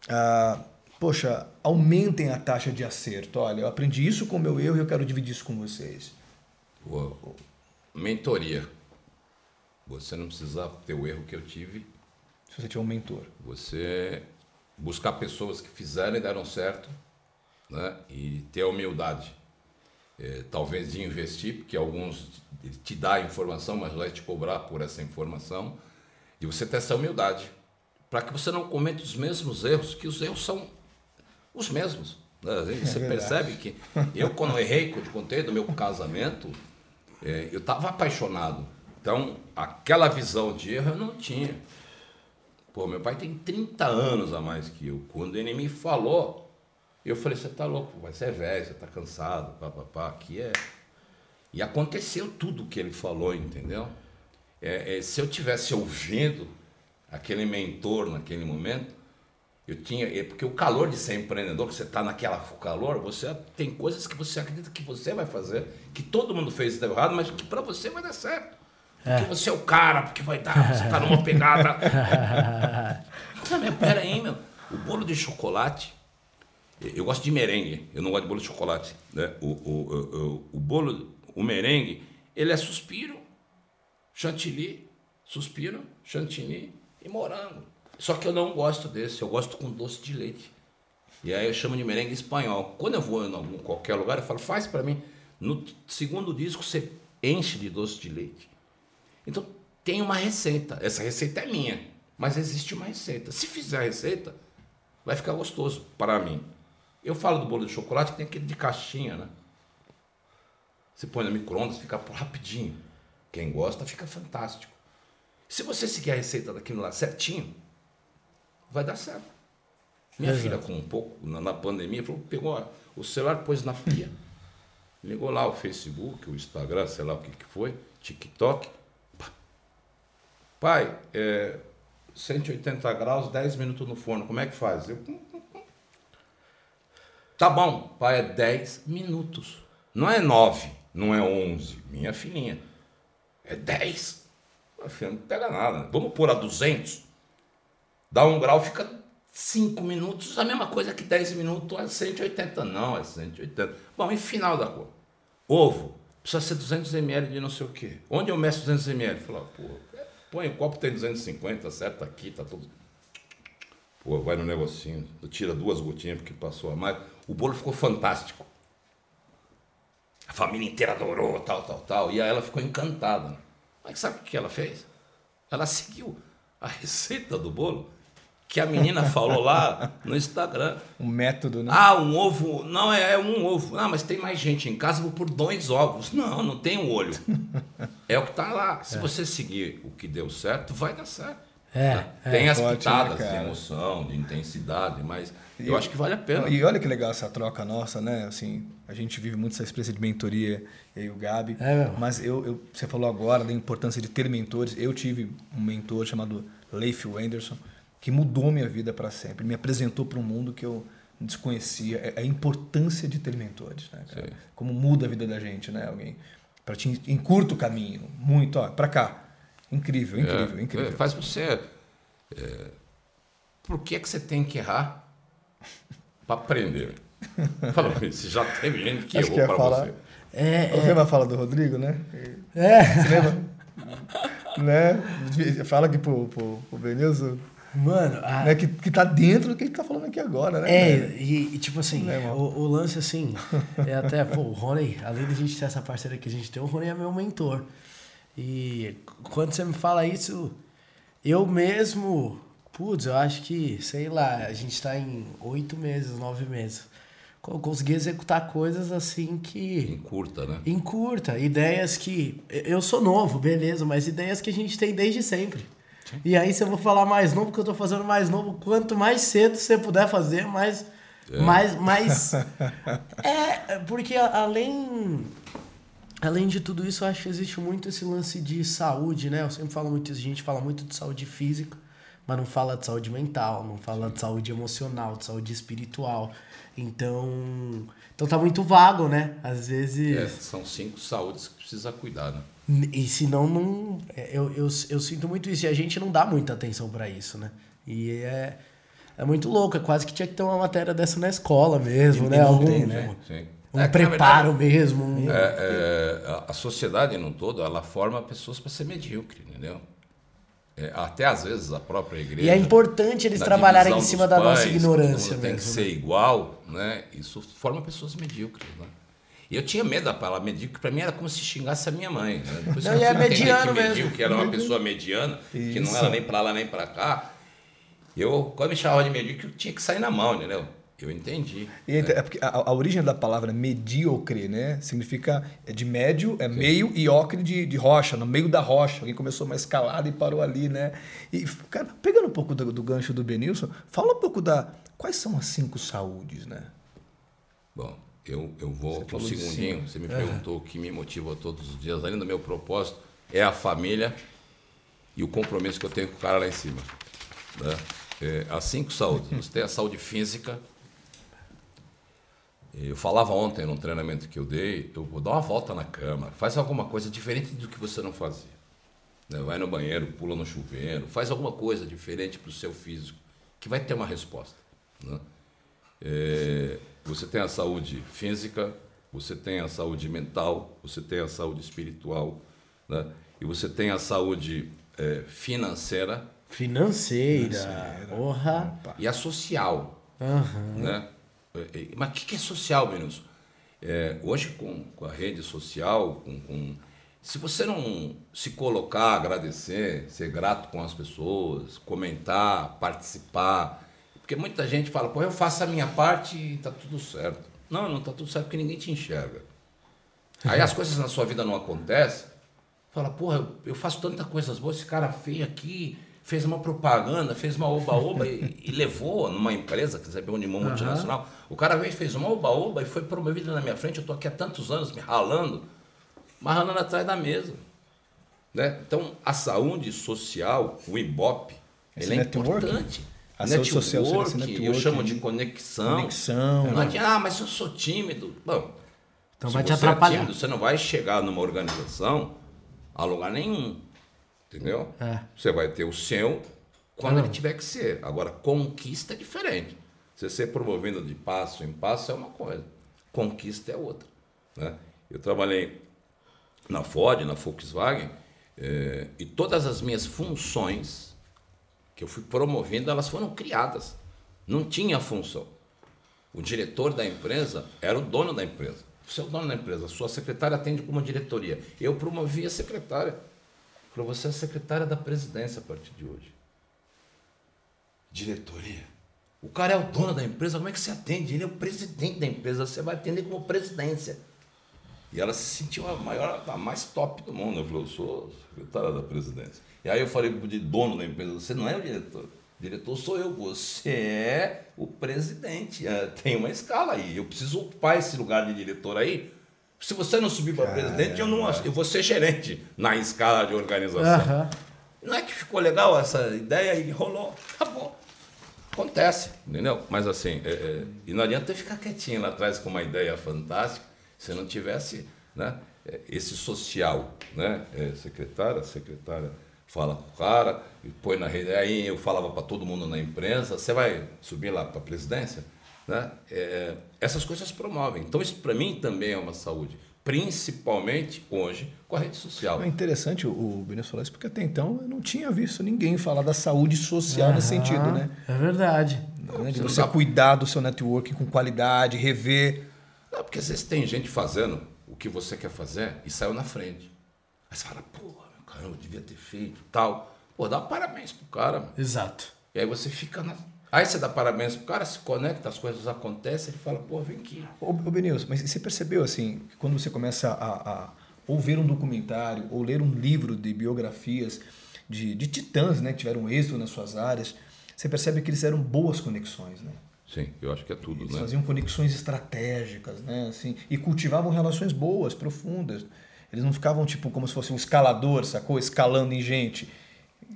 ah, poxa, aumentem a taxa de acerto? Olha, eu aprendi isso com o meu erro e eu quero dividir isso com vocês. Uou. Mentoria. Você não precisa ter o erro que eu tive. Se você tiver um mentor. Você buscar pessoas que fizeram e deram certo né? e ter a humildade. É, talvez de investir, porque alguns te dá a informação, mas vai te cobrar por essa informação, e você ter essa humildade, para que você não cometa os mesmos erros, que os erros são os mesmos. Né? Você é percebe que eu, quando errei, quando contei do meu casamento, é, eu estava apaixonado. Então, aquela visão de erro eu não tinha. Pô, meu pai tem 30 anos a mais que eu. Quando ele me falou, eu falei, você tá louco, você é velho, você tá cansado, papapá, aqui é e aconteceu tudo o que ele falou, entendeu? É, é, se eu tivesse ouvido aquele mentor naquele momento, eu tinha. É porque o calor de ser empreendedor, que você está naquela calor, você tem coisas que você acredita que você vai fazer, que todo mundo fez e deu errado, mas que para você vai dar certo. Porque é. você é o cara, porque vai dar, você está numa pegada. Não, meu, pera aí, meu. O bolo de chocolate. Eu gosto de merengue, eu não gosto de bolo de chocolate. Né? O, o, o, o bolo o merengue, ele é suspiro, chantilly, suspiro, chantilly e morango. Só que eu não gosto desse, eu gosto com doce de leite. E aí eu chamo de merengue espanhol. Quando eu vou em algum, qualquer lugar, eu falo, faz para mim. No segundo disco você enche de doce de leite. Então tem uma receita. Essa receita é minha, mas existe uma receita. Se fizer a receita, vai ficar gostoso para mim. Eu falo do bolo de chocolate que tem aquele de caixinha, né? Você põe no micro-ondas, fica rapidinho. Quem gosta, fica fantástico. Se você seguir a receita daquilo lá certinho, vai dar certo. Minha filha, com um pouco, na, na pandemia, falou, pegou o celular, pôs na pia. Ligou lá o Facebook, o Instagram, sei lá o que, que foi, TikTok. Pá. Pai, é, 180 graus, 10 minutos no forno, como é que faz? Eu, hum. Tá bom, pai, é 10 minutos. Não é 9, não é 11, minha filhinha. É 10. A filha não pega nada. Vamos pôr a 200. Dá um grau, fica 5 minutos, a mesma coisa que 10 minutos é 180. Não, é 180. Bom, e final da cor. Ovo, precisa ser 200 ml de não sei o quê. Onde eu meço 200 ml? Fala, pô, põe o copo tem 250, acerta aqui, tá tudo. Pô, vai no negocinho, tira duas gotinhas porque passou a mais. O bolo ficou fantástico. A família inteira adorou, tal, tal, tal. E aí ela ficou encantada. Mas sabe o que ela fez? Ela seguiu a receita do bolo que a menina falou lá no Instagram. Um método, né? Ah, um ovo. Não, é, é um ovo. Ah, mas tem mais gente em casa, vou por dois ovos. Não, não tem um olho. É o que está lá. Se é. você seguir o que deu certo, vai dar certo. É, né? Tem as Ótimo, pitadas de emoção, de intensidade, mas e eu acho que vale a pena. E olha que legal essa troca nossa, né? Assim, a gente vive muito essa experiência de mentoria, eu e o Gabi. É, mas eu, eu, você falou agora da importância de ter mentores. Eu tive um mentor chamado Leif Wenderson que mudou minha vida para sempre, me apresentou para um mundo que eu desconhecia, é, a importância de ter mentores, né, Como muda a vida da gente, né? Alguém para te encurta o caminho, muito, ó, para cá. Incrível, é, incrível, é, incrível. Faz você é, por que é que você tem que errar para aprender? Fala, você já teve gente que Acho errou para você. É, é. Você vai falar do Rodrigo, né? É. Você lembra? né? Fala aqui pro, pro, pro Benilson Mano, a... né, que, que tá dentro do que ele tá falando aqui agora, né? É, e, e, tipo assim, é, o, o, lance assim, é até, pô, o Rony, além de a gente ter essa parceira que a gente tem, o Rony é meu mentor. E quando você me fala isso, eu mesmo, putz, eu acho que, sei lá, a gente tá em oito meses, nove meses. Consegui executar coisas assim que. Encurta, né? Encurta. Ideias que. Eu sou novo, beleza, mas ideias que a gente tem desde sempre. E aí, se eu vou falar mais novo, porque eu tô fazendo mais novo, quanto mais cedo você puder fazer, mais. É. mais, mais é, porque além. Além de tudo isso, eu acho que existe muito esse lance de saúde, né? Eu sempre falo muito isso, a gente fala muito de saúde física, mas não fala de saúde mental, não fala de saúde emocional, de saúde espiritual. Então, então tá muito vago, né? Às vezes. É, são cinco saúdes que precisa cuidar, né? E senão não. É, eu, eu, eu sinto muito isso. E a gente não dá muita atenção para isso, né? E é, é muito louco. É quase que tinha que ter uma matéria dessa na escola mesmo, e, né? Algum, tem, né? Sim. Um é, preparo verdade, mesmo. Um... É, é, a sociedade no todo, ela forma pessoas para ser medíocre, entendeu? É, até às vezes a própria igreja. E é importante eles trabalharem em cima da pais, nossa ignorância. Tem que ser igual, né? Isso forma pessoas medíocres, né? E eu tinha medo da palavra medíocre, para mim era como se xingasse a minha mãe. Né? Depois não, e é mediano que mesmo. que era uma pessoa mediana, Isso. que não era nem para lá nem para cá. Eu, quando me chamava de medíocre, eu tinha que sair na mão, entendeu? Eu entendi. Né? É porque a, a, origem da palavra medíocre, né? Significa é de médio, é Sim. meio, e ocre de, de rocha, no meio da rocha. Alguém começou uma escalada e parou ali, né? E, cara, pegando um pouco do, do gancho do Benilson, fala um pouco da. Quais são as cinco saúdes, né? Bom, eu, eu vou um segundinho. Você me perguntou o que me motiva todos os dias, além do meu propósito, é a família e o compromisso que eu tenho com o cara lá em cima. Né? É, as cinco saúdes. Você tem a saúde física. Eu falava ontem num treinamento que eu dei, eu vou dar uma volta na cama, faz alguma coisa diferente do que você não fazia. Né? Vai no banheiro, pula no chuveiro, faz alguma coisa diferente para o seu físico, que vai ter uma resposta. Né? É, você tem a saúde física, você tem a saúde mental, você tem a saúde espiritual, né? e você tem a saúde é, financeira. Financeira, financeira. Porra. E a social. Uhum. Né? É, é, mas o que é social, Menos? É, hoje, com, com, a rede social, com, com, se você não se colocar, agradecer, ser grato com as pessoas, comentar, participar, porque muita gente fala, pô, eu faço a minha parte e tá tudo certo. Não, não tá tudo certo porque ninguém te enxerga. Aí as coisas na sua vida não acontecem. Fala, porra, eu, eu faço tanta coisas boas, esse cara feio aqui fez uma propaganda, fez uma oba-oba e, e, levou numa empresa, que recebeu um uhum. multinacional. O cara veio, fez uma oba-oba e foi promovido na minha frente. Eu estou aqui há tantos anos me ralando, mas ralando atrás da mesa. Né? Então, a saúde social, o Ibope, ele é importante. A network, social, network, eu chamo de conexão. Conexão. Não né? ah, mas eu sou tímido. Bom, então vai te atrapalhar. É tímido, você não vai chegar numa organização a lugar nenhum. Entendeu? É. Você vai ter o seu quando ele tiver que ser. Agora, conquista é diferente. Você ser promovido de passo em passo é uma coisa. Conquista é outra. Né? Eu trabalhei na Ford, na Volkswagen, eh, e todas as minhas funções que eu fui promovendo, elas foram criadas. Não tinha função. O diretor da empresa era o dono da empresa. Você é o dono da empresa, sua secretária atende como diretoria. Eu promovi a secretária. Falou, você é secretária da presidência a partir de hoje. Diretoria. O cara é o dono da empresa, como é que você atende? Ele é o presidente da empresa, você vai atender como presidência. E ela se sentiu a maior, a mais top do mundo. Eu falei, eu sou secretária da presidência. E aí eu falei de dono da empresa, você não é o diretor. O diretor sou eu, você é o presidente. Tem uma escala aí. Eu preciso ocupar esse lugar de diretor aí se você não subir para presidente, eu não eu vou ser gerente na escala de organização. Uhum. Não é que ficou legal essa ideia e rolou, acabou. Acontece, entendeu? Mas assim, é, é, e não adianta ficar quietinho lá atrás com uma ideia fantástica se não tivesse né, é, esse social, né? É, secretária, secretária fala com o cara, e põe na rede. Aí eu falava para todo mundo na imprensa, você vai subir lá para a presidência? Né? É, essas coisas promovem. Então, isso para mim também é uma saúde, principalmente hoje com a rede social. É interessante o Benício falar isso, porque até então eu não tinha visto ninguém falar da saúde social nesse sentido, né? É verdade. Né? De você, cuidar do seu networking com qualidade, rever. Não, porque às vezes tem gente fazendo o que você quer fazer e saiu na frente. Aí você fala, pô, caramba, eu devia ter feito tal. Pô, dá parabéns pro cara. Mano. Exato. E aí você fica na, Aí você dá parabéns pro cara, se conecta, as coisas acontecem, ele fala, pô, vem aqui. Ô, ô Benilson, mas você percebeu assim, que quando você começa a, a ou ver um documentário, ou ler um livro de biografias de, de titãs, né, que tiveram êxito nas suas áreas, você percebe que eles eram boas conexões, né? Sim, eu acho que é tudo, eles né? faziam conexões estratégicas, né, assim, e cultivavam relações boas, profundas. Eles não ficavam tipo como se fosse um escalador, sacou? Escalando em gente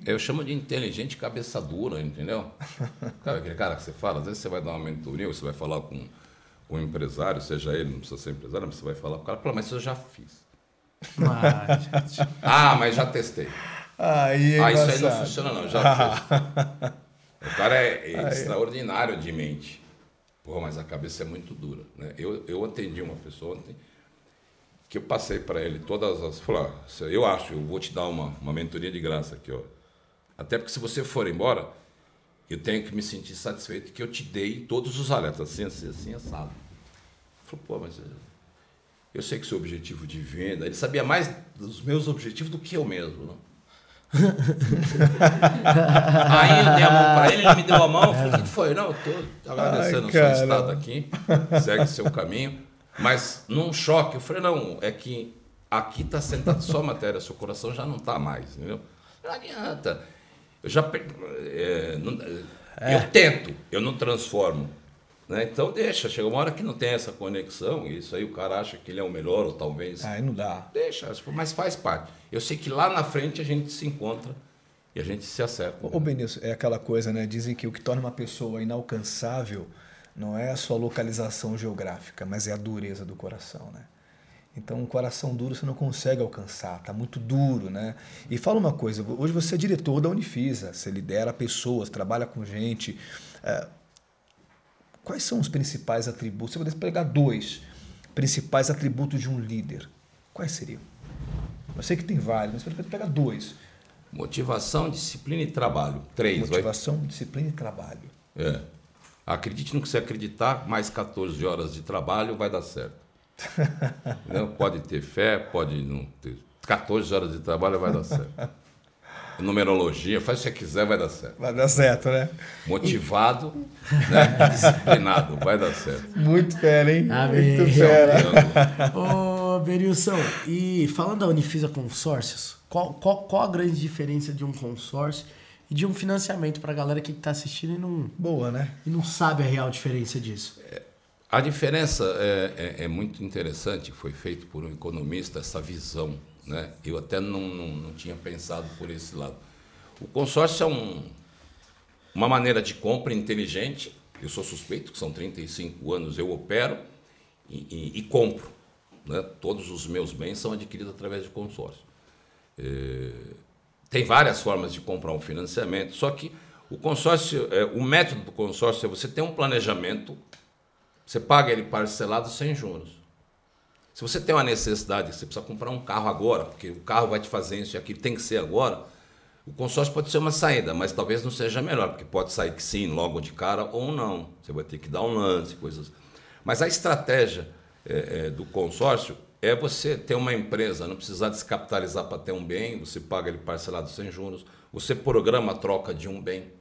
eu chamo de inteligente cabeça dura, entendeu? Cara, aquele cara que você fala, às vezes você vai dar uma mentoria, você vai falar com, com um empresário, seja ele, não precisa ser empresário, mas você vai falar com o cara, fala, mas isso eu já fiz. Ah, ah mas já testei. Aí, ah, isso aí não funciona não, já fiz. o cara é, é extraordinário de mente. Pô, mas a cabeça é muito dura. Né? Eu, eu atendi uma pessoa ontem que eu passei para ele todas as. Falei, ah, eu acho, eu vou te dar uma, uma mentoria de graça aqui, ó. Até porque se você for embora, eu tenho que me sentir satisfeito que eu te dei todos os alertas, assim, assim, assim, assado. Falei, pô, mas eu sei que seu objetivo de venda, ele sabia mais dos meus objetivos do que eu mesmo, não? Aí eu dei a mão para ele, ele me deu a mão, falei, o que foi? Não, eu estou agradecendo Ai, o seu estado aqui, segue o seu caminho. Mas num choque, eu falei, não, é que aqui está sentado só matéria, seu coração já não está mais, entendeu? Não adianta. Eu já. É, não, é. Eu tento, eu não transformo. Né? Então deixa, chega uma hora que não tem essa conexão, e isso aí o cara acha que ele é o melhor, ou talvez. Aí não dá. Deixa, mas faz parte. Eu sei que lá na frente a gente se encontra e a gente se acerta. Ô, né? Benício, é aquela coisa, né? Dizem que o que torna uma pessoa inalcançável não é a sua localização geográfica, mas é a dureza do coração, né? Então, um coração duro você não consegue alcançar, tá muito duro, né? E fala uma coisa, hoje você é diretor da Unifisa, você lidera pessoas, trabalha com gente. É, quais são os principais atributos? Se eu pudesse pegar dois principais atributos de um líder, quais seriam? Eu sei que tem vários, mas pode pegar dois. Motivação, disciplina e trabalho. Três, Motivação, vai? disciplina e trabalho. É. Acredite no que você acreditar, mais 14 horas de trabalho vai dar certo. Pode ter fé, pode não ter. 14 horas de trabalho vai dar certo. Numerologia, faz o que você quiser, vai dar certo. Vai dar certo, né? Motivado, né? disciplinado, vai dar certo. Muito fera, hein? Amém. Muito fera. Ô, Berilson, e falando da Unifisa Consórcios, qual, qual, qual a grande diferença de um consórcio e de um financiamento para a galera que está assistindo e não, Boa, né? e não sabe a real diferença disso. A diferença é, é, é muito interessante, foi feito por um economista essa visão. Né? Eu até não, não, não tinha pensado por esse lado. O consórcio é um, uma maneira de compra inteligente. Eu sou suspeito, que são 35 anos, eu opero e, e, e compro. Né? Todos os meus bens são adquiridos através de consórcio. É, tem várias formas de comprar um financiamento, só que o consórcio, é, o método do consórcio é você ter um planejamento, você paga ele parcelado sem juros. Se você tem uma necessidade, você precisa comprar um carro agora, porque o carro vai te fazer isso e aquilo, tem que ser agora, o consórcio pode ser uma saída, mas talvez não seja melhor, porque pode sair que sim, logo de cara, ou não. Você vai ter que dar um lance, coisas. Mas a estratégia é, é, do consórcio é você ter uma empresa, não precisar descapitalizar para ter um bem, você paga ele parcelado sem juros, você programa a troca de um bem.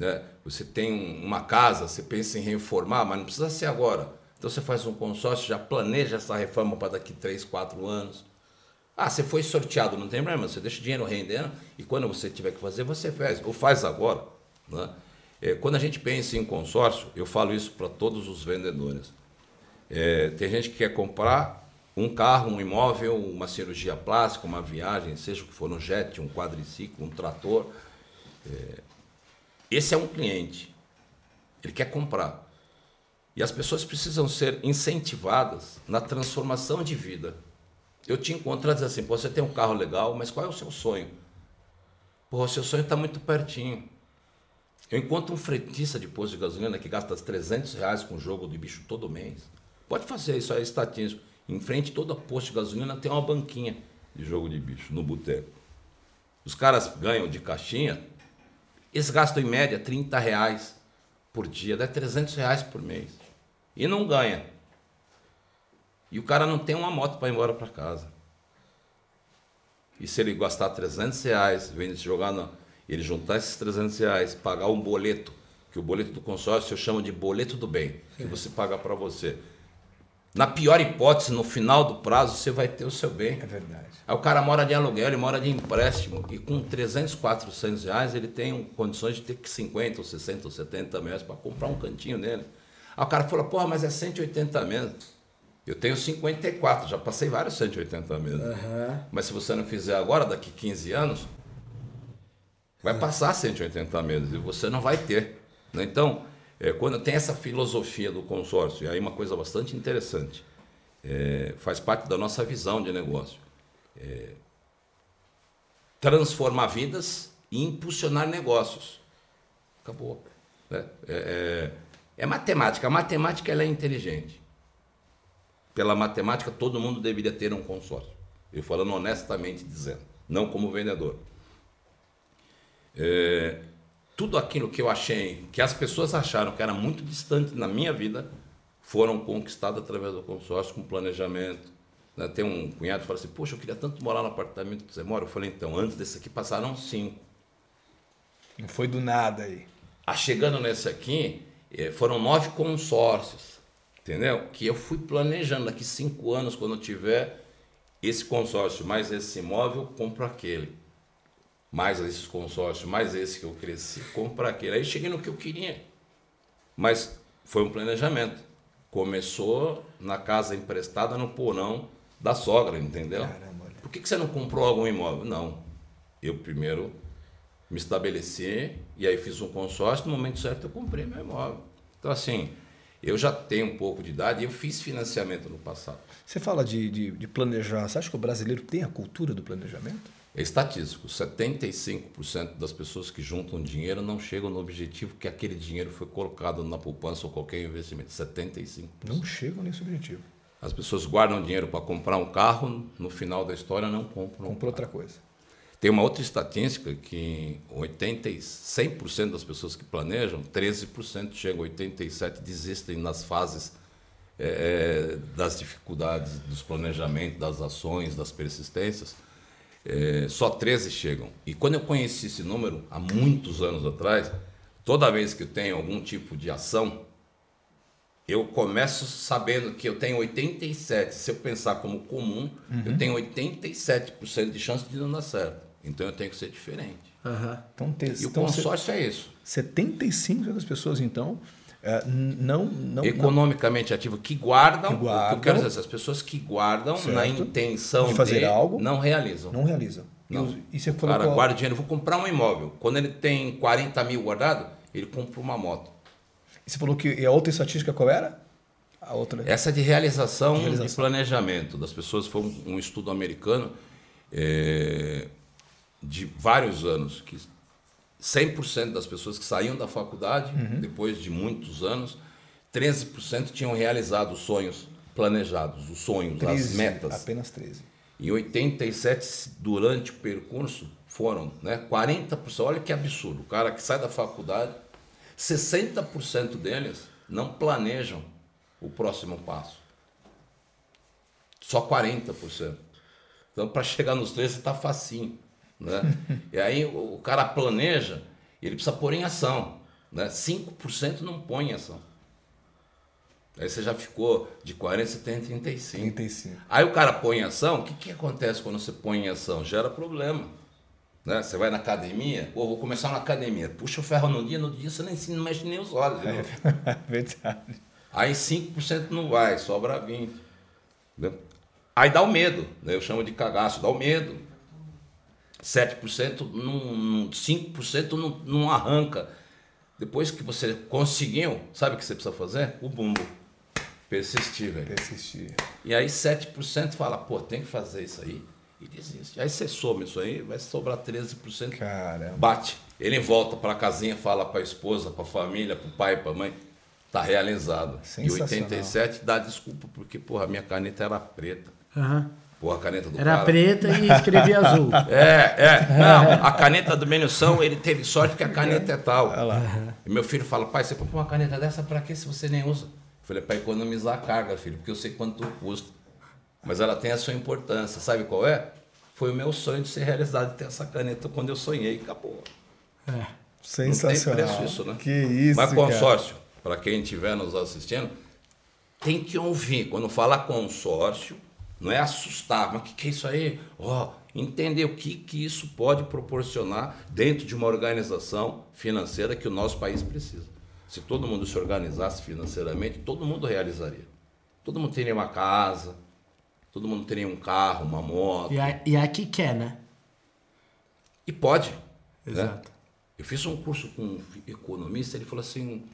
Né? Você tem uma casa, você pensa em reformar, mas não precisa ser agora. Então você faz um consórcio, já planeja essa reforma para daqui 3, 4 anos. Ah, você foi sorteado, não tem problema, você deixa o dinheiro rendendo e quando você tiver que fazer, você faz. Ou faz agora. Né? É, quando a gente pensa em consórcio, eu falo isso para todos os vendedores. É, tem gente que quer comprar um carro, um imóvel, uma cirurgia plástica, uma viagem, seja o que for, um jet, um quadriciclo, um trator. É, esse é um cliente. Ele quer comprar. E as pessoas precisam ser incentivadas na transformação de vida. Eu te encontro e dizer assim, você tem um carro legal, mas qual é o seu sonho? Pô, o seu sonho está muito pertinho. Eu encontro um fretista de posto de gasolina que gasta 300 reais com jogo de bicho todo mês. Pode fazer isso, é estatístico. Em frente toda posto de gasolina tem uma banquinha de jogo de bicho no boteco. Os caras ganham de caixinha, eles gastam em média 30 reais por dia, dá 300 reais por mês. E não ganha. E o cara não tem uma moto para ir embora para casa. E se ele gastar 300 reais, vem se jogar no, ele juntar esses 300 reais, pagar um boleto, que o boleto do consórcio eu chamo de boleto do bem, que você paga para você. Na pior hipótese, no final do prazo, você vai ter o seu bem. É verdade. Aí o cara mora de aluguel, ele mora de empréstimo, e com 300, 400 reais ele tem condições de ter que 50, ou 60, ou 70 meses para comprar um cantinho nele. Aí o cara fala, porra, mas é 180 meses. Eu tenho 54, já passei vários 180 meses. Uhum. Mas se você não fizer agora, daqui 15 anos, vai passar 180 meses e você não vai ter. Né? Então, é, quando tem essa filosofia do consórcio, e aí uma coisa bastante interessante, é, faz parte da nossa visão de negócio. É, transformar vidas e impulsionar negócios. Acabou. Né? É, é, é matemática. A matemática ela é inteligente. Pela matemática, todo mundo deveria ter um consórcio. Eu falando honestamente dizendo, não como vendedor. É, tudo aquilo que eu achei, que as pessoas acharam que era muito distante na minha vida, foram conquistadas através do consórcio com planejamento. Né? Tem um cunhado que fala assim: Poxa, eu queria tanto morar no apartamento que você mora. Eu falei: Então, antes desse aqui passaram cinco. Não foi do nada aí. Ah, chegando nesse aqui, eh, foram nove consórcios, entendeu? Que eu fui planejando daqui cinco anos, quando eu tiver esse consórcio, mais esse imóvel, compro aquele. Mais esses consórcios, mais esse que eu cresci, compro aquele. Aí cheguei no que eu queria. Mas foi um planejamento. Começou na casa emprestada no porão da sogra, entendeu? Caramba. Por que, que você não comprou algum imóvel? Não. Eu primeiro me estabeleci e aí fiz um consórcio, no momento certo eu comprei meu imóvel. Então, assim, eu já tenho um pouco de idade e eu fiz financiamento no passado. Você fala de, de, de planejar. Você acha que o brasileiro tem a cultura do planejamento? É estatístico, 75% das pessoas que juntam dinheiro não chegam no objetivo que aquele dinheiro foi colocado na poupança ou qualquer investimento. 75%. Não chegam nesse objetivo. As pessoas guardam dinheiro para comprar um carro, no final da história não compram. um Comprou outra coisa. Tem uma outra estatística que 80, e 100% das pessoas que planejam, 13% chegam, 87% desistem nas fases eh, das dificuldades, dos planejamentos, das ações, das persistências. Eh, só 13 chegam. E quando eu conheci esse número, há muitos anos atrás, toda vez que eu tenho algum tipo de ação, eu começo sabendo que eu tenho 87. Se eu pensar como comum, eu tenho 87% de chance de não dar certo. Então eu tenho que ser diferente. Aham. Então, te, E o então consórcio é isso. 75% das pessoas, então, é, não, não, Economicamente ativo, que guardam, Que O que eu guardam. quero dizer, essas pessoas que guardam na Certo. intenção De fazer algo. não realizam. não, não realizam. E Não. E, você O falou cara guarda dinheiro, vou comprar um imóvel. Quando ele tem 40 mil guardado, ele compra uma moto. e você falou que e a outra estatística qual era? A outra. Essa é de realização, De de realização. planejamento das pessoas. Foi um, um estudo americano é, de vários anos, que 100% das pessoas que saíam da faculdade, Uhum. depois de muitos anos, 13% tinham realizado os sonhos planejados, os sonhos, 13, as metas. Apenas 13. Em 87, durante o percurso, foram né, 40%. Olha que absurdo. O cara que sai da faculdade, 60% deles não planejam o próximo passo. Só 40%. Então, para chegar nos 13, está facinho. Né? e aí, o cara planeja, ele precisa pôr em ação. Né? 5% não põe em ação. Aí você já ficou de 40, você tem 35. 35. Aí o cara põe em ação, o que, que acontece quando você põe em ação? Gera problema. Né? Você vai na academia, pô, vou começar na academia. Puxa o ferro no dia, no dia você nem, não mexe nem os olhos. É verdade. Aí 5% não vai, sobra 20%. Entendeu? Aí dá o medo, né? eu chamo de cagaço, dá o medo. 7% não, não 5% não, não arranca. Depois que você conseguiu, sabe o que você precisa fazer? O bumbo. Persistir, velho. Persistir. E aí 7% fala, pô, tem que fazer isso aí. E desiste. Aí você soma isso aí, vai sobrar 13%. Caramba. Bate. Ele volta para casinha, fala para a esposa, para a família, para o pai, para a mãe. Tá realizado. E Sensacional. 87 dá desculpa, porque, porra, a minha caneta era preta. Aham. Porra, a caneta do Era cara. preta e escrevia azul. É, é. Não, a caneta do Menução, ele teve sorte porque a caneta é tal. Olha lá. E meu filho fala, pai, você comprou uma caneta dessa pra quê se você nem usa? Eu falei, para economizar a carga, filho, porque eu sei quanto custa. Mas ela tem a sua importância. Sabe qual é? Foi o meu sonho de ser realizado, de ter essa caneta quando eu sonhei. Acabou. É. Sensacional. preço isso, né? Que isso, Mas consórcio, para quem estiver nos assistindo, tem que ouvir. Quando fala consórcio, não é assustar, mas o que, que é isso aí? Ó, entender o que, que isso pode proporcionar dentro de uma organização financeira que o nosso país precisa. Se todo mundo se organizasse financeiramente, todo mundo realizaria. Todo mundo teria uma casa, todo mundo teria um carro, uma moto. E, a, e aqui quer, né? E pode. né? Exato. Eu fiz um curso com um economista, ele falou assim: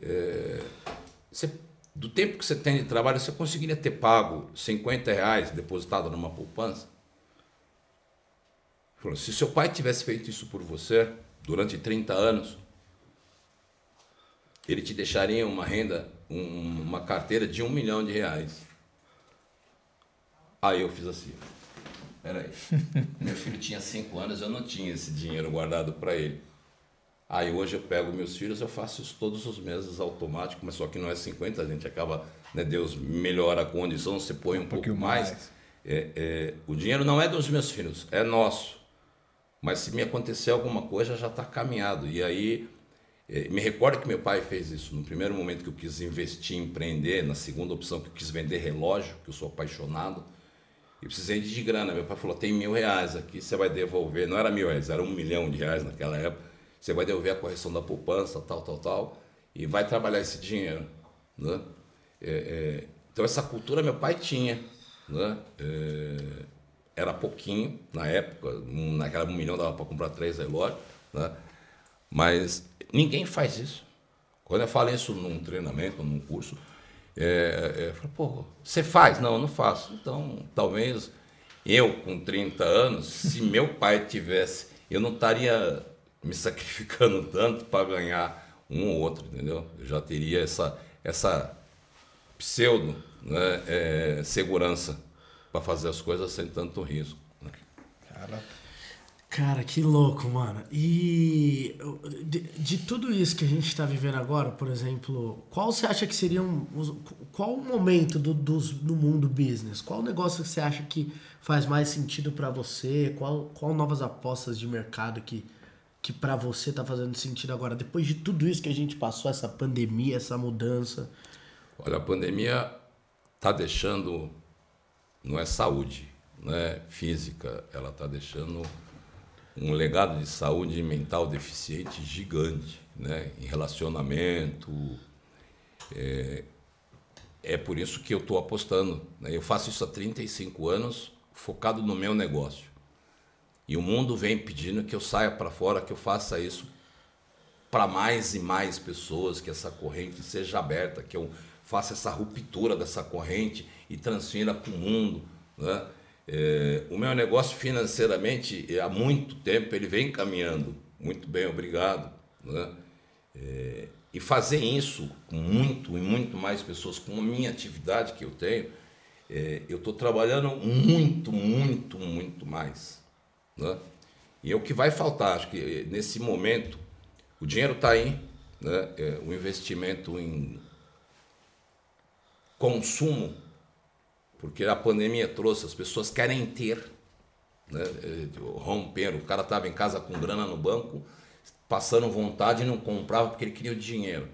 é, você- do tempo que você tem de trabalho, você conseguiria ter pago 50 reais depositado numa poupança? Se seu pai tivesse feito isso por você durante 30 anos, ele te deixaria uma renda, um- uma carteira de um milhão de reais. Aí eu fiz assim. Peraí. Meu filho tinha cinco anos, eu não tinha esse dinheiro guardado para ele. Aí hoje eu pego meus filhos, eu faço isso todos os meses automático, mas só que não é 50, a gente acaba, né, Deus melhora a condição, você põe um, pouco pouquinho mais. mais. É, é, o dinheiro não é dos meus filhos, é nosso. Mas se me acontecer alguma coisa, já está caminhado. E aí, eh, me recordo que meu pai fez isso. No primeiro momento que eu quis investir, empreender, na segunda opção que eu quis vender relógio, que eu sou apaixonado, e precisei de grana. Meu pai falou: tem mil reais aqui, você vai devolver. Não era mil reais, era um milhão de reais naquela época. Você vai devolver a correção da poupança, tal, tal, tal, e vai trabalhar esse dinheiro. Né? É, é, então, essa cultura meu pai tinha. Né? É, era pouquinho na época, naquela um milhão dava para comprar três relógios, né? mas ninguém faz isso. Quando eu falo isso num treinamento, num curso, é, é, eu falo, pô, você faz? Não, eu não faço. Então, talvez eu, com 30 anos, se meu pai tivesse, eu não estaria me sacrificando tanto para ganhar um ou outro, entendeu? Eu já teria essa, essa pseudo né, é, segurança para fazer as coisas sem tanto risco. né? Cara, Cara, que louco, mano. E de, de tudo isso que a gente tá vivendo agora, por exemplo, qual você acha que seriam. os- Qual o momento do, dos, do mundo business? Qual o negócio que você acha que faz mais sentido pra você? Qual, qual novas apostas de mercado que, que para você tá fazendo sentido agora? Depois de tudo isso que a gente passou, essa pandemia, essa mudança. Olha, a pandemia está deixando, não é saúde, não é física, ela está deixando um legado de saúde mental deficiente gigante, né? Em relacionamento. É, é por isso que eu estou apostando. Né? Eu faço isso há 35 anos, focado no meu negócio. E o mundo vem pedindo que eu saia para fora, que eu faça isso para mais e mais pessoas, que essa corrente seja aberta, que eu faça essa ruptura dessa corrente e transfira para o mundo. Né? É, o meu negócio financeiramente, há muito tempo, ele vem caminhando. Muito bem, obrigado. Né? É, e fazer isso com muito e muito mais pessoas, com a minha atividade que eu tenho, é, eu estou trabalhando muito, muito, muito mais. Né? E é o que vai faltar, acho que é, nesse momento, o dinheiro está aí, né? É, o investimento em consumo, porque a pandemia trouxe, as pessoas querem ter, né? É, romper, o cara estava em casa com grana no banco, passando vontade e não comprava porque ele queria o dinheiro.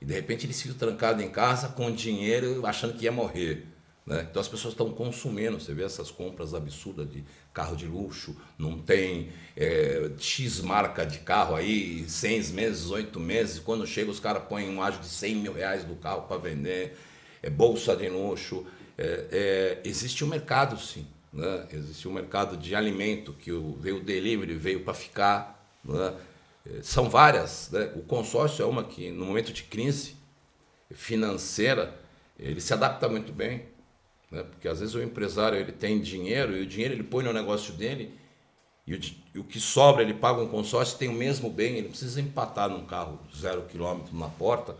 E de repente ele se viu trancado em casa com dinheiro achando que ia morrer. Né? Então as pessoas estão consumindo, você vê essas compras absurdas de carro de luxo, não tem é, X marca de carro aí, seis meses, oito meses, quando chega os caras põem um ágio de 100 mil reais do carro para vender, é bolsa de luxo. É, é, existe um mercado sim, né? existe um mercado de alimento que veio o delivery, veio para ficar. Né? São várias. Né? O consórcio é uma que, no momento de crise financeira, ele se adapta muito bem. Né? Porque às vezes o empresário ele tem dinheiro e o dinheiro ele põe no negócio dele e o, e o que sobra ele paga um consórcio tem o mesmo bem, ele precisa empatar num carro zero quilômetro na porta,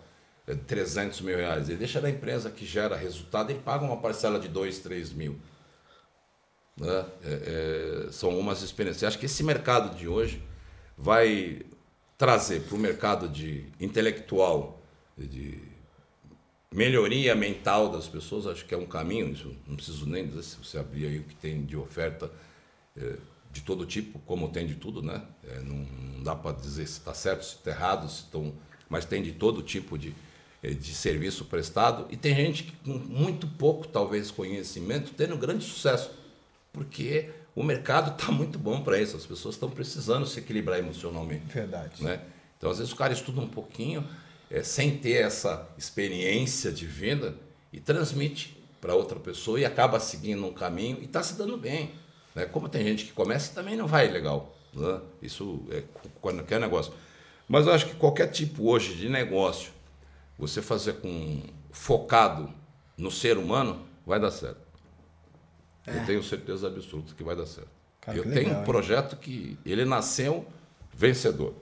é 300 mil reais. Ele deixa da empresa que gera resultado, ele paga uma parcela de 2, 3 mil. Né? É, é, são algumas experiências. Acho que esse mercado de hoje vai trazer para o mercado de intelectual, de melhoria mental das pessoas, acho que é um caminho, isso não preciso nem dizer se você abrir aí o que tem de oferta é, de todo tipo, como tem de tudo, né? É, não, não, dá para dizer se está certo, se está errado, se estão, mas tem de todo tipo de, é, de serviço prestado e tem gente que com muito pouco, talvez, conhecimento, tendo grande sucesso, porque o mercado está muito bom para isso, as pessoas estão precisando se equilibrar emocionalmente. Verdade. Né? Então, às vezes, o cara estuda um pouquinho, é, sem ter essa experiência de venda, e transmite para outra pessoa e acaba seguindo um caminho e está se dando bem. Né? Como tem gente que começa também não vai legal. Né? Isso é quando quer negócio. Mas eu acho que qualquer tipo hoje de negócio, você fazer com focado no ser humano, vai dar certo. É. Eu tenho certeza absoluta que vai dar certo. Cara, eu tenho legal, um projeto hein? que ele nasceu vencedor.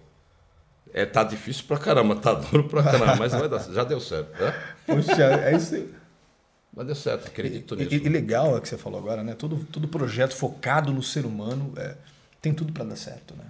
É, tá difícil pra caramba, tá duro pra caramba, mas vai dar, já deu certo, né? Puxa, é isso aí. Mas deu certo, acredito e, nisso. E, e legal é que você falou agora, né? Todo, todo projeto focado no ser humano é, tem tudo para dar certo, né?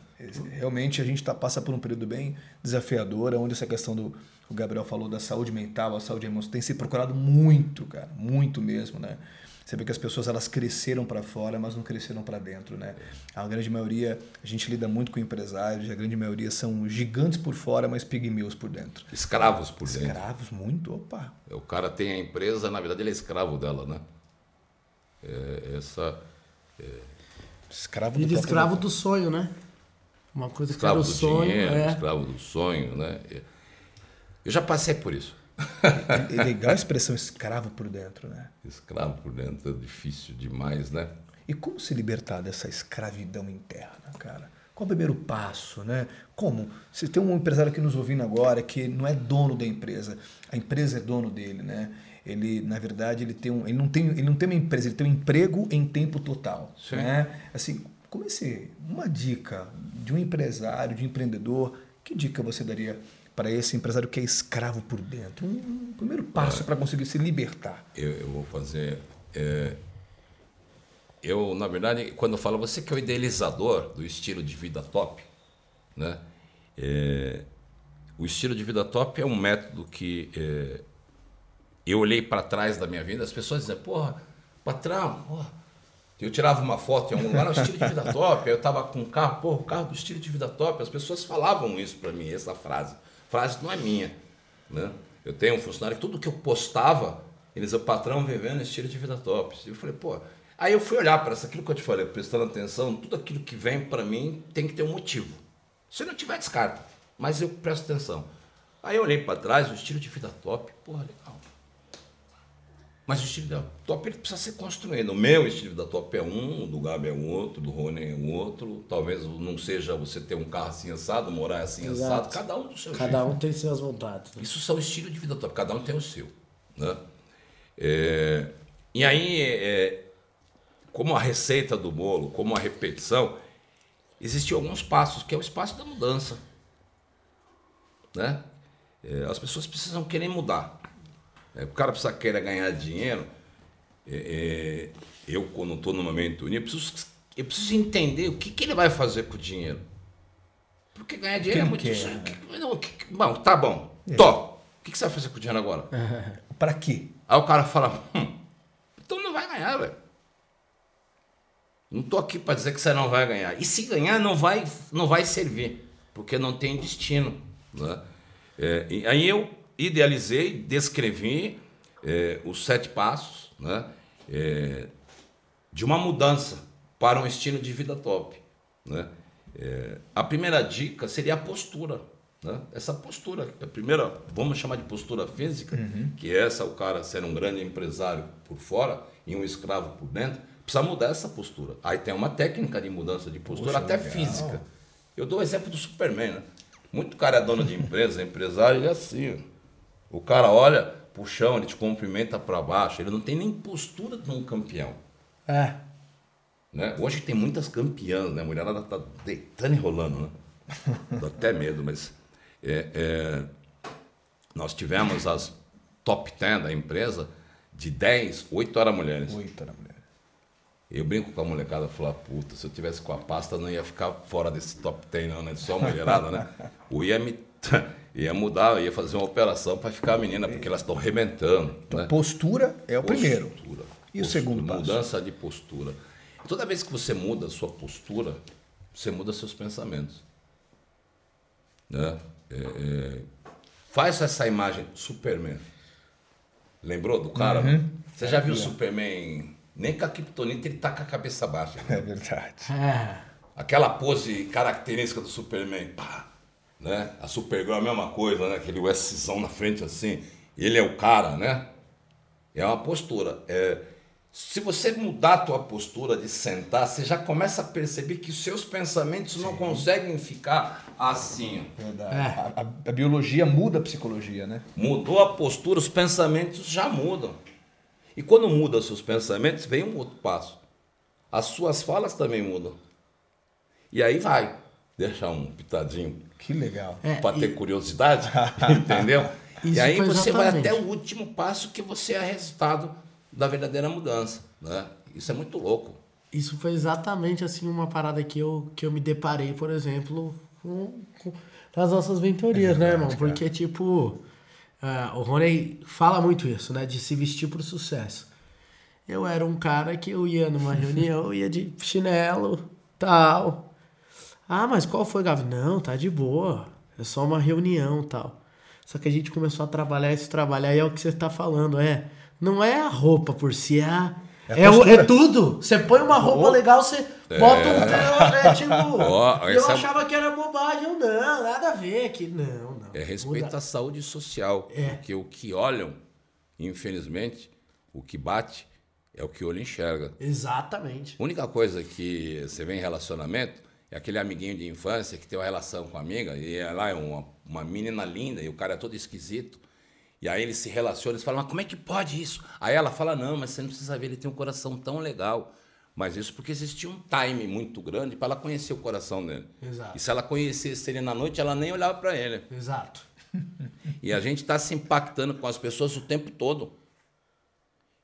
Realmente a gente tá, passa por um período bem desafiador, onde essa questão do o Gabriel falou da saúde mental, a saúde emocional tem se procurado muito, cara, muito mesmo, né? Você vê que as pessoas elas cresceram para fora, mas não cresceram para dentro, né? A grande maioria, a gente lida muito com empresários, a grande maioria são gigantes por fora, mas pigmeus por dentro. Escravos por dentro. Escravos, muito, opa. O cara tem a empresa, na verdade ele é escravo dela, né? É, essa... É... Escravo do, escravo do sonho, né? Uma coisa que escravo era o sonho. Dinheiro, é. Escravo do sonho, né? Eu já passei por isso. É legal a expressão escravo por dentro, né? Escravo por dentro é difícil demais, né? E como se libertar dessa escravidão interna, cara? Qual o primeiro passo, né? Como? Se tem um empresário aqui nos ouvindo agora que não é dono da empresa, a empresa é dono dele, né? Ele, na verdade, ele tem um, ele não tem, ele não tem uma empresa, ele tem um emprego em tempo total, Sim. né? Assim, comecei uma dica de um empresário, de um empreendedor, que dica você daria para esse empresário que é escravo por dentro? Um, primeiro passo para conseguir se libertar. Eu, eu vou fazer. É, eu, na verdade, quando eu falo você que é o idealizador do estilo de vida top, né? É, o estilo de vida top é um método que é, eu olhei para trás da minha vida, as pessoas diziam, porra, patrão, porra. eu tirava uma foto em algum lugar, o estilo de vida top, eu estava com um carro, porra, o carro do estilo de vida top, as pessoas falavam isso para mim, essa frase frase não é minha. Né? Eu tenho um funcionário que tudo que eu postava, eles, o patrão vivendo estilo de vida top. Eu falei, pô, Aí eu fui olhar para aquilo que eu te falei, prestando atenção, tudo aquilo que vem para mim tem que ter um motivo. Se não tiver, descarta. Mas eu presto atenção. Aí eu olhei para trás, o estilo de vida top, porra, legal. Mas o estilo da top ele precisa ser construído. O meu estilo da top é um, o do Gabi é um outro, do Rony é um outro. Talvez não seja você ter um carro assim assado, morar assim Exato. assado, cada um do seu Cada jeito. um tem suas vontades. né? Isso são estilos de vida top, cada um tem o seu. Né? É, e aí, é, como a receita do bolo, como a repetição, existiam alguns passos, que é o espaço da mudança. Né? É, as pessoas precisam querer mudar. É, o cara precisa querer ganhar dinheiro. É, é, eu, quando estou numa mentoria, eu preciso, eu preciso entender o que, que ele vai fazer com o dinheiro. Porque ganhar dinheiro é ele muito. quer, isso- né? que- não, que- bom, tá bom. Tô. O que, que você vai fazer com o dinheiro agora? Pra quê? Aí o cara fala, hum, então não vai ganhar, velho. Não tô aqui para dizer que você não vai ganhar. E se ganhar, não vai, não vai servir, porque não tem destino. Né? É, e aí eu idealizei, descrevi é, os sete passos né? É, de uma mudança para um estilo de vida top. Né? É, a primeira dica seria a postura. Né? Essa postura, a primeira, vamos chamar de postura física, que é essa, o cara ser um grande empresário por fora e um escravo por dentro, precisa mudar essa postura. Aí tem uma técnica de mudança de postura, Poxa, até legal. física. Eu dou o exemplo do Superman. Né? Muito cara é dono de empresa, empresário, ele é assim. O cara olha pro chão, ele te cumprimenta para baixo, ele não tem nem postura de um campeão. É. Né? Hoje tem muitas campeãs, né? A mulherada tá deitando e rolando, né? Dá até medo, mas é, é, nós tivemos as top 10 da empresa, de 10, 8 eram mulheres. Oito era mulher. Eu brinco com a molecada, falar, puta, se eu tivesse com a pasta, não ia ficar fora desse top 10 não, né? Só mulherada, né? Ou ia me... ia mudar, ia fazer uma operação para ficar a menina, porque elas estão arrebentando, Então, né? postura é o primeiro. Postura. E o Postura, segundo passo? Mudança de postura. Toda vez que você muda a sua postura, você muda seus pensamentos. Né? É, é, faz essa imagem Superman. Lembrou do cara? Uhum. Você já viu o Superman? Nem com a Kryptonita ele tá com a cabeça baixa. É verdade. É. Aquela pose característica do Superman, pá, né? A Supergirl é a mesma coisa, né? Aquele Szão na frente assim. Ele é o cara, né? É uma postura. É, se você mudar a tua postura de sentar, você já começa a perceber que os seus pensamentos não conseguem ficar assim. Verdade. É. A, a- a biologia muda a psicologia, né? Mudou a postura, os pensamentos já mudam. E quando muda os seus pensamentos, vem um outro passo. As suas falas também mudam. E aí vai deixar um pitadinho Que legal. É, para e- ter curiosidade, entendeu? e aí você vai até o último passo que você é resultado da verdadeira mudança, né? Isso é muito louco. Isso foi exatamente assim uma parada que eu, que eu me deparei, por exemplo, com, com- nas nossas mentorias, né, irmão? Porque, tipo, ah, o Rony fala muito isso, né? De se vestir pro sucesso. Eu era um cara que eu ia numa reunião, ia de chinelo, tal. Ah, mas qual foi, Gavi? Não, tá de boa. É só uma reunião, tal. Só que a gente começou a trabalhar esse trabalho aí é o que você tá falando, é. Não é a roupa por si, é a, É é, é tudo. Você põe uma roupa legal, você bota um é, tipo. Ó, e eu essa- achava que era bobagem, eu não, nada a ver que não, não. É respeito Muda- à saúde social, É. porque o que olham, infelizmente, o que bate é o que o olho enxerga. Exatamente. A única coisa que você vê em relacionamento é aquele amiguinho de infância que tem uma relação com a amiga e ela é uma, uma menina linda e o cara é todo esquisito. E aí eles se relacionam, eles falam, mas como é que pode isso? Aí ela fala, não, mas você não precisa ver, ele tem um coração tão legal. Mas isso porque existia um time muito grande para ela conhecer o coração dele. Exato. E se ela conhecesse ele na noite, ela nem olhava para ele. Exato. E a gente está se impactando com as pessoas o tempo todo.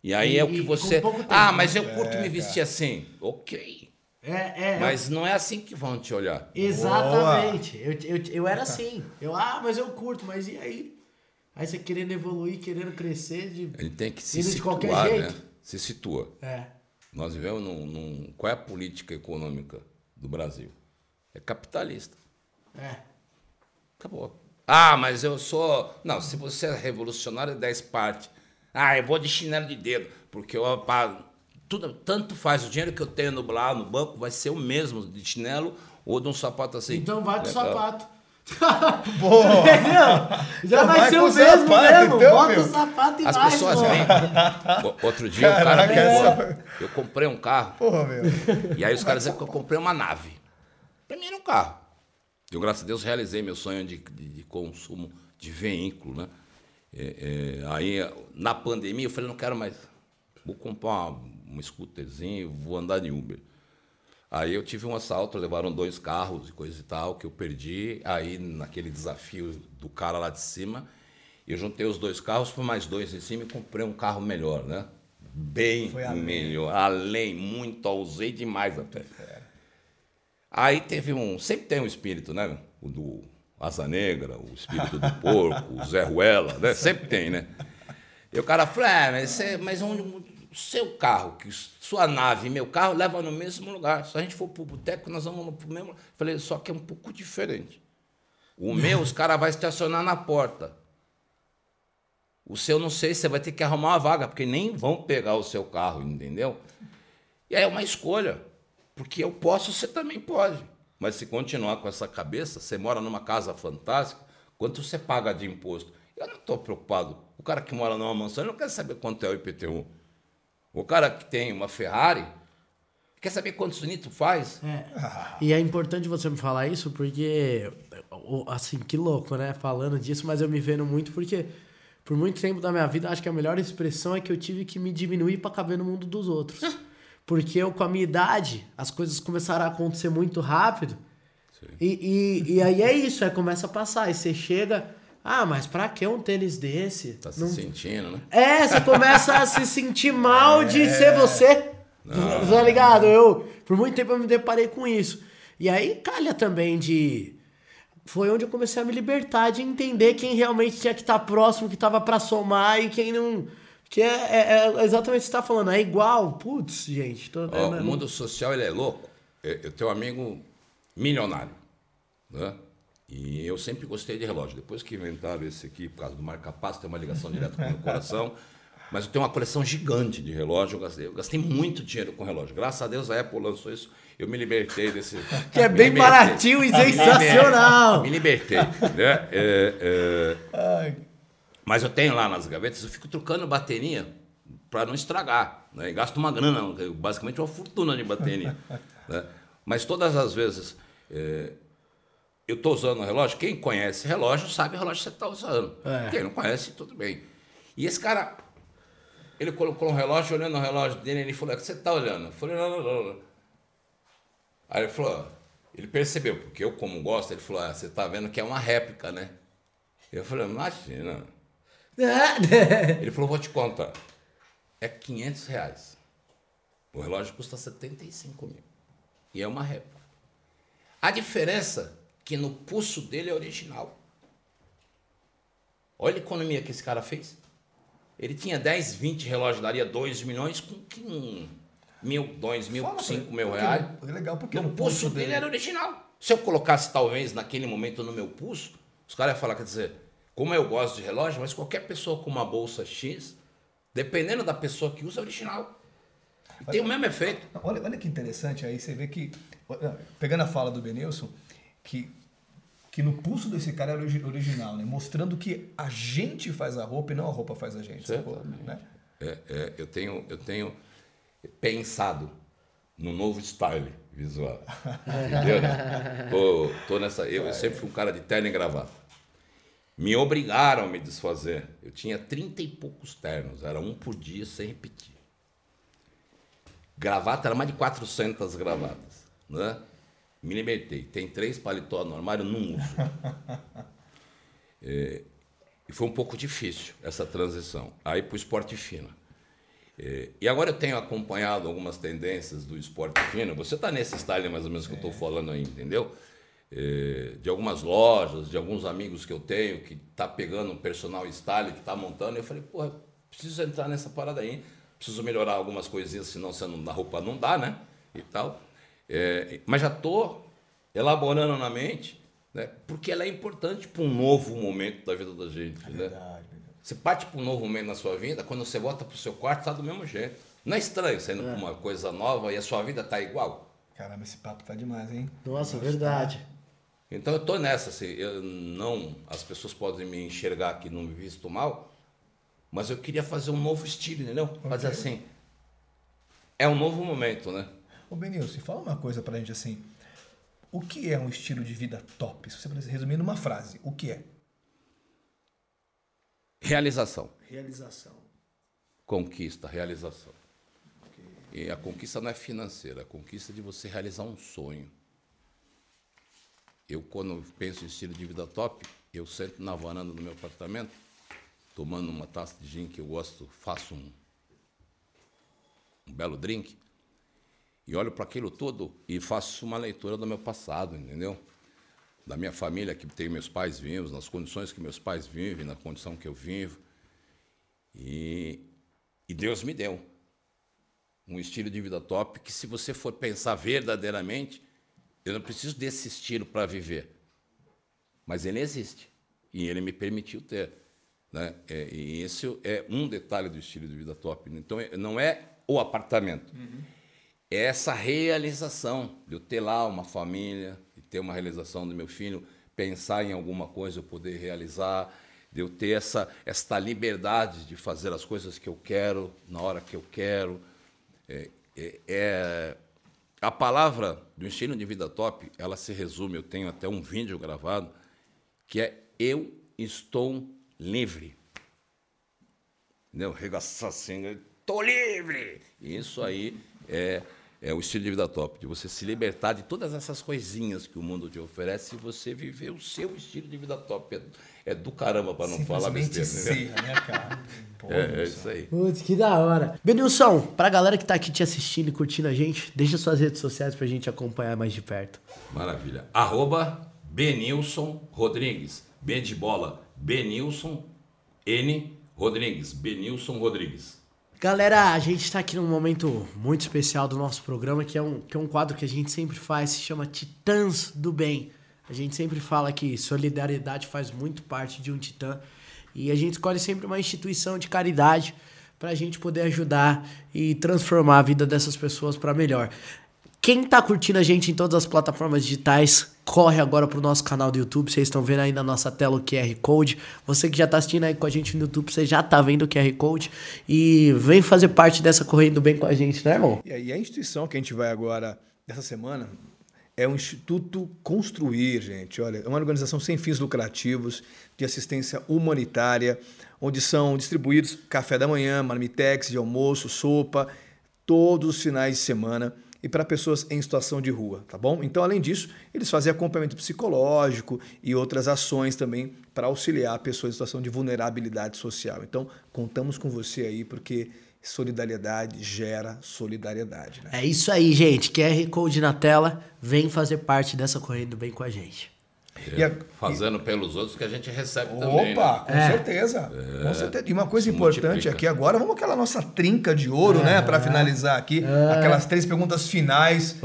E aí E- é o que você. ah, mas né? eu curto me vestir assim. Ok. É, é. Mas não é assim que vão te olhar. Exatamente. Eu, eu, eu era assim. Eu, ah, mas eu curto, mas e aí? Aí você querendo evoluir, querendo crescer de. Ele tem que se Indo de situar, qualquer né? jeito. Se situa. É. Nós vivemos num, num- Qual é a política econômica do Brasil? É capitalista. É. Acabou. Ah, mas eu sou. Não, se você é revolucionário, é 10 partes. Ah, eu vou de chinelo de dedo, porque eu pá, tudo, tanto faz. O dinheiro que eu tenho no, lá no banco vai ser o mesmo de chinelo ou de um sapato assim. Então vai com Legal. sapato. Boa. Entendeu? Já Então vai, vai ser o mesmo sapato, mesmo. então, Bota meu. o sapato e As vai, pessoas vêm. Outro dia o cara Caraca, pegou. essa- Eu comprei um carro. Porra, meu. E aí os caras dizem que eu comprei uma nave. Pra mim era um carro. Eu, graças a Deus, realizei meu sonho de, de- de consumo de veículo, né? É, é, aí, na pandemia, eu falei, não quero mais. Vou comprar uma, um scooterzinho, vou andar de Uber. Aí eu tive um assalto, levaram dois carros e coisa e tal, que eu perdi. Aí, naquele desafio do cara lá de cima, eu juntei os dois carros, fui mais dois em cima e comprei um carro melhor, né? Bem além. melhor. Além, muito, usei demais até. Aí teve um. Sempre tem um espírito, né? O do Asa Negra, o espírito do porco, o Zé Ruela, né? Sempre tem, né? E o cara falou: é, mas, você, mas onde, o seu carro, que sua nave e meu carro leva no mesmo lugar. Se a gente for pro boteco, nós vamos pro mesmo. Falei, só que é um pouco diferente. O meu, os caras vão estacionar na porta. O seu, não sei, você vai ter que arrumar uma vaga, porque nem vão pegar o seu carro, entendeu? E aí é uma escolha. Porque eu posso, você também pode. Mas se continuar com essa cabeça, você mora numa casa fantástica, quanto você paga de imposto? Eu não estou preocupado. O cara que mora numa mansão, ele não quer saber quanto é o IPTU. O cara que tem uma Ferrari, quer saber quantos litros faz? É. E é importante você me falar isso porque, assim, que louco, né? Falando disso, mas eu me vendo muito porque, por muito tempo da minha vida, acho que a melhor expressão é que eu tive que me diminuir pra caber no mundo dos outros. Porque eu, com a minha idade, as coisas começaram a acontecer muito rápido. E, e, e aí é isso, aí começa a passar. Aí você chega, ah, mas pra que um tênis desse? Tá se Não- sentindo, né? é, você começa a se sentir mal de ser você. Tá ligado? Eu, por muito tempo eu me deparei com isso. E aí calha também de. Foi onde eu comecei a me libertar de entender quem realmente tinha que estar próximo, que tava pra somar e quem não. Que é, é- é exatamente o que você tá falando. É igual. Putz, gente. Tô, Ó, né, o mundo social ele é louco. Eu eu tenho um amigo milionário, né? E eu sempre gostei de relógio. Depois que inventaram esse aqui, por causa do marca-passo, tem uma ligação direta com o meu coração. Mas eu tenho uma coleção gigante de relógio. Eu gastei, eu gastei muito dinheiro com relógio. Graças a Deus a Apple lançou isso. Eu me libertei desse. Que é bem libertei. baratinho e sensacional. Me libertei. Né? É, é, mas eu tenho lá nas gavetas, eu fico trocando bateria para não estragar. Né? E gasto uma grana, basicamente uma fortuna de bateria. né? Mas todas as vezes é, eu estou usando o relógio, quem conhece relógio sabe o relógio que você está usando. É. Quem não conhece, tudo bem. E esse cara, ele colocou um relógio, olhando o relógio dele, ele falou, o que você está olhando? Eu falei, não, não, não, não. Aí ele falou, ele percebeu, porque eu como gosto, ele falou, ah, você está vendo que é uma réplica, né? Eu falei, imagina. Ele falou, vou te contar. É 500 reais. O relógio custa 75 mil. E é uma réplica. A diferença é que no pulso dele é original. Olha a economia que esse cara fez. Ele tinha 10, 20 relógios, daria 2 milhões com um mil, dois mil, fala pra cinco ele, mil porque- reais. É legal porque No pulso pulso dele dele- era original. Se eu colocasse talvez naquele momento no meu pulso, os caras iam falar, quer dizer, como eu gosto de relógio, mas qualquer pessoa com uma bolsa X, dependendo da pessoa que usa, é original. E tem o mesmo efeito. Olha, olha que interessante, aí você vê que, olha, pegando a fala do Benilson, que, que no pulso desse cara origi- original, né? mostrando que a gente faz a roupa e não a roupa faz a gente. sacou? Né? É, é, eu, tenho, eu tenho pensado no novo style visual. Entendeu? Tô, tô nessa, eu, eu sempre fui um cara de terno e gravata. Me obrigaram a me desfazer. Eu tinha 30 e poucos ternos, era um por dia sem repetir. Gravata era mais de 400 gravatas. Né? Me libertei. Tem três paletó no armário, não uso. É, e foi um pouco difícil essa transição. Aí para o esporte fino. É, e agora eu tenho acompanhado algumas tendências do esporte fino. Você está nesse style mais ou menos que eu estou falando aí, entendeu? É, de algumas lojas, de alguns amigos que eu tenho que tá pegando um personal style, que tá montando. Eu falei, porra, preciso entrar nessa parada aí. Preciso melhorar algumas coisinhas, senão você não dá roupa, não dá, né? E tal. É, mas já tô elaborando na mente, né? Porque ela é importante para um novo momento da vida da gente, né? Verdade, verdade. Você parte para um novo momento na sua vida, quando você volta para o seu quarto, está do mesmo jeito. Não é estranho saindo com uma coisa nova e a sua vida tá igual? Caramba, esse papo tá demais, hein? Nossa, verdade. Então eu tô nessa, assim, eu não, as pessoas podem me enxergar que não me visto mal, mas eu queria fazer um novo estilo, entendeu? Fazer assim, é um novo momento, né? Ô Benilson, fala uma coisa pra gente assim. O que é um estilo de vida top? Se você pudesse resumir numa frase, o que é? Realização, Realização. conquista, realização. E a conquista não é financeira, a conquista é de você realizar um sonho. Eu, quando penso em estilo de vida top, eu sento na varanda do meu apartamento, tomando uma taça de gin que eu gosto, faço um, um belo drink, e olho para aquilo tudo e faço uma leitura do meu passado, entendeu? Da minha família, que tem meus pais vivos, nas condições que meus pais vivem, na condição que eu vivo. E, e Deus me deu um estilo de vida top que, se você for pensar verdadeiramente, eu não preciso desse estilo para viver. Mas ele existe. E ele me permitiu ter. Né? É, e esse é um detalhe do estilo de vida top. Então, é- não é o apartamento. É essa realização de eu ter lá uma família, de ter uma realização do meu filho, pensar em alguma coisa, eu poder realizar, de eu ter essa, esta liberdade de fazer as coisas que eu quero, na hora que eu quero. É, é- é- a palavra do estilo de vida top, ela se resume, eu tenho até um vídeo gravado, que é eu estou livre. Entendeu? Regaçar assim, tô livre! Isso aí é, é o estilo de vida top, de você se libertar de todas essas coisinhas que o mundo te oferece e você viver o seu estilo de vida top. É, é do caramba, para não falar besteira. ser, né, cara? Pô, É, é isso aí. Putz, que da hora. Benilson, pra galera que tá aqui te assistindo e curtindo a gente, deixa suas redes sociais pra gente acompanhar mais de perto. Maravilha. Arroba Benilson Rodrigues. B de bola, Benilson N Rodrigues. Benilson Rodrigues. Galera, a gente tá aqui num momento muito especial do nosso programa, que é um, que é um quadro que a gente sempre faz, se chama Titãs do Bem. A gente sempre fala que solidariedade faz muito parte de um titã. E a gente escolhe sempre uma instituição de caridade pra gente poder ajudar e transformar a vida dessas pessoas pra melhor. Quem tá curtindo a gente em todas as plataformas digitais, corre agora pro nosso canal do YouTube. Vocês estão vendo aí na nossa tela o QR Code. Você que já tá assistindo aí com a gente no YouTube, você já tá vendo o QR Code. E vem fazer parte dessa correndo bem com a gente, né, irmão? E a instituição que a gente vai agora, dessa semana, é o Instituto Construir, gente. Olha, é uma organização sem fins lucrativos, de assistência humanitária, onde são distribuídos café da manhã, marmitex de almoço, sopa, todos os finais de semana e para pessoas em situação de rua, tá bom? Então, além disso, eles fazem acompanhamento psicológico e outras ações também para auxiliar pessoas em situação de vulnerabilidade social. Então, contamos com você aí porque solidariedade gera solidariedade, né? É isso aí, gente. QR Code na tela. Vem fazer parte dessa correndo bem com a gente. E a- Fazendo pelos outros que a gente recebe também. Opa, né? com certeza. Com certeza. E uma coisa importante aqui agora, vamos aquela nossa trinca de ouro, né, para finalizar aqui, aquelas três perguntas finais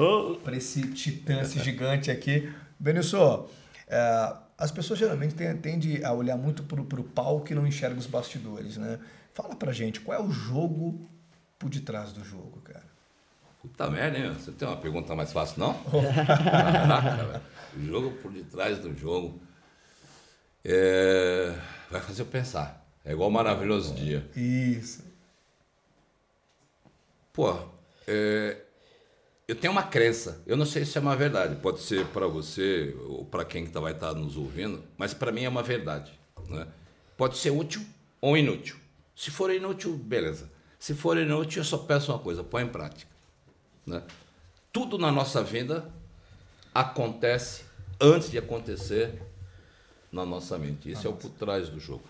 para esse titã, esse gigante aqui. Benilson, é, as pessoas geralmente ten- tendem a olhar muito pro, pro palco e não enxergam os bastidores, né? Fala pra gente, qual é o jogo por detrás do jogo, cara? Puta merda, hein? Você tem uma pergunta mais fácil, não? Caraca, velho. O jogo por detrás do jogo. É, Vai fazer eu pensar. É igual um maravilhoso dia. Isso. Pô, é, eu tenho uma crença. Eu não sei se é uma verdade. Pode ser para você ou para quem tá, vai estar nos ouvindo, mas para mim é uma verdade. Né? Pode ser útil ou inútil. Se for inútil, beleza. Se for inútil, eu só peço uma coisa: põe em prática. Né? Tudo na nossa vida acontece antes de acontecer na nossa mente. Isso é o por trás do jogo.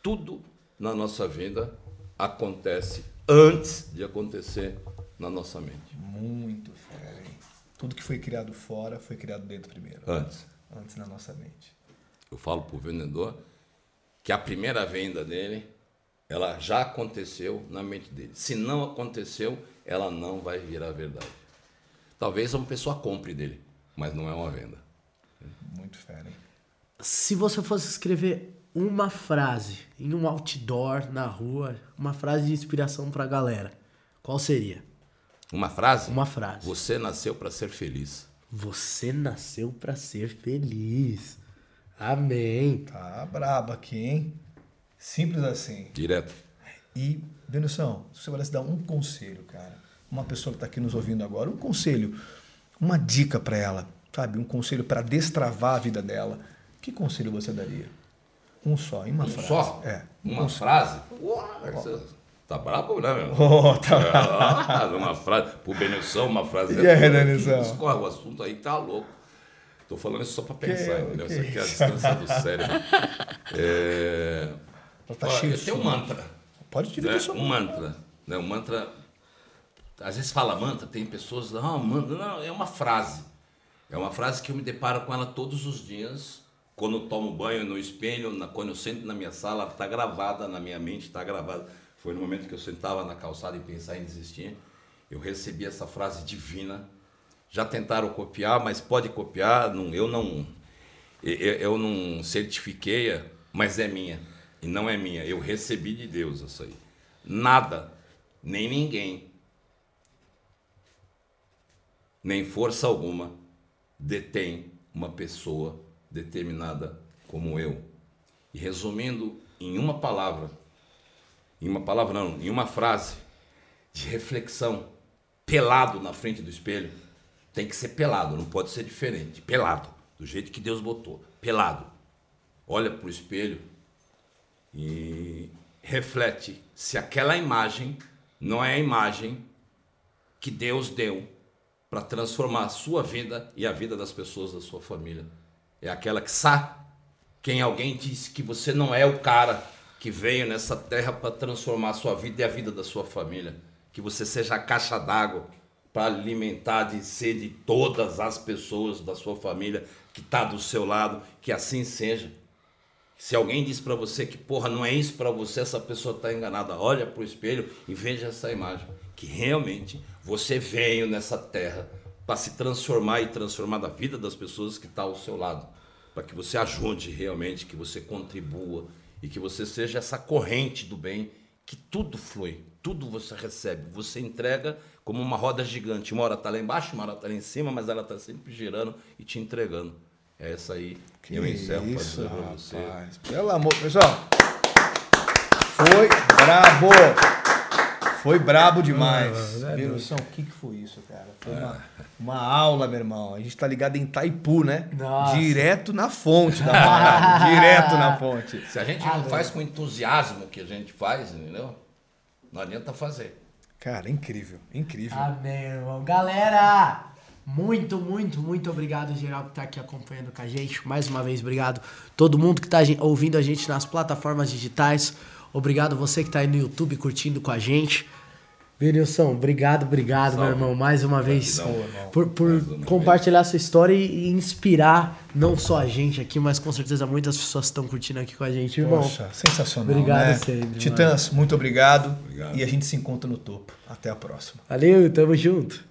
Tudo na nossa vida acontece antes de acontecer na nossa mente. Muito fera, hein? Tudo que foi criado fora foi criado dentro primeiro. Antes. Antes na nossa mente. Eu falo para o vendedor que a primeira venda dele, ela já aconteceu na mente dele. Se não aconteceu, ela não vai virar verdade. Talvez uma pessoa compre dele, mas não é uma venda. Muito fera, hein? Se você fosse escrever uma frase em um outdoor na rua, uma frase de inspiração pra galera, Qual seria? Uma frase? Uma frase. Você nasceu para ser feliz. Você nasceu para ser feliz. Amém. Tá brabo aqui, hein? Simples assim. Direto. E, Denilson, se você pudesse dar um conselho, cara, uma pessoa que está aqui nos ouvindo agora, um conselho, uma dica para ela, sabe? Um conselho para destravar a vida dela. Que conselho você daria? Um só, em uma Um frase. só? É. Uma frase? Uau, você tá brabo, né, meu? Oh, tá. Ah, uma frase. Pro Benilson, uma frase. E aí, Benilson? Escorre o assunto aí, tá louco. Tô falando isso só pra pensar, Que- entendeu? que Isso aqui é a distância do cérebro. É... Tá cheio eu tenho um mantra. Pode né? dividir sua Um mantra. Né? Um mantra. Às vezes fala mantra, tem pessoas. Não, mantra. Não, é uma frase. É uma frase que eu me deparo com ela todos os dias. Quando eu tomo banho no espelho, na- quando eu sento na minha sala, ela está gravada na minha mente, está gravada. Foi no momento que eu sentava na calçada e pensar em desistir. Eu recebi essa frase divina. Já tentaram copiar, mas pode copiar. Não, eu não. Eu, eu não certifiquei, mas é minha. E não é minha. Eu recebi de Deus isso aí. Nada, nem ninguém, nem força alguma detém uma pessoa determinada como eu. E resumindo em uma palavra, em uma palavra não, em uma frase de reflexão, pelado na frente do espelho, tem que ser pelado, não pode ser diferente. Pelado, do jeito que Deus botou, pelado. Olha para o espelho e reflete se aquela imagem não é a imagem que Deus deu para transformar a sua vida e a vida das pessoas da sua família. É aquela que sabe quem alguém disse que você não é o cara que veio nessa terra para transformar a sua vida e a vida da sua família. Que você seja a caixa d'água para alimentar de sede todas as pessoas da sua família que está do seu lado. Que assim seja. Se alguém diz para você que, porra, não é isso para você, essa pessoa está enganada. Olha para o espelho e veja essa imagem. Que realmente você veio nessa terra para se transformar e transformar a vida das pessoas que estão ao seu lado. Para que você ajude realmente, que você contribua e que você seja essa corrente do bem, que tudo flui, tudo você recebe. Você entrega como uma roda gigante. Uma hora está lá embaixo, uma hora está lá em cima, mas ela está sempre girando e te entregando. É essa aí que eu encerro para isso, dizer para você. Pelo amor, pessoal. Foi brabo. Foi brabo demais. Ah, é Wilson, o que, que foi isso, cara? Foi uma, uma aula, meu irmão. A gente tá ligado em Taipu, né? Nossa. Direto na fonte da parada. Direto na fonte. Se a gente Ah, não faz com entusiasmo que a gente faz, entendeu? Não adianta fazer. Cara, incrível, incrível. Amém, irmão. Galera, muito, muito, muito obrigado, geral, que tá aqui acompanhando com a gente. Mais uma vez, obrigado todo mundo que tá gen- ouvindo a gente nas plataformas digitais. Obrigado você que tá aí no YouTube curtindo com a gente. Benilson, obrigado, obrigado, meu Salve. irmão, mais uma vez Gratidão. por, por compartilhar sua história e, inspirar não só a gente aqui, mas com certeza muitas pessoas estão curtindo aqui com a gente, irmão. Poxa, sensacional. Obrigado né? sempre, Titãs, muito obrigado. Obrigado. E a gente se encontra no topo. Até a próxima. Valeu, tamo junto.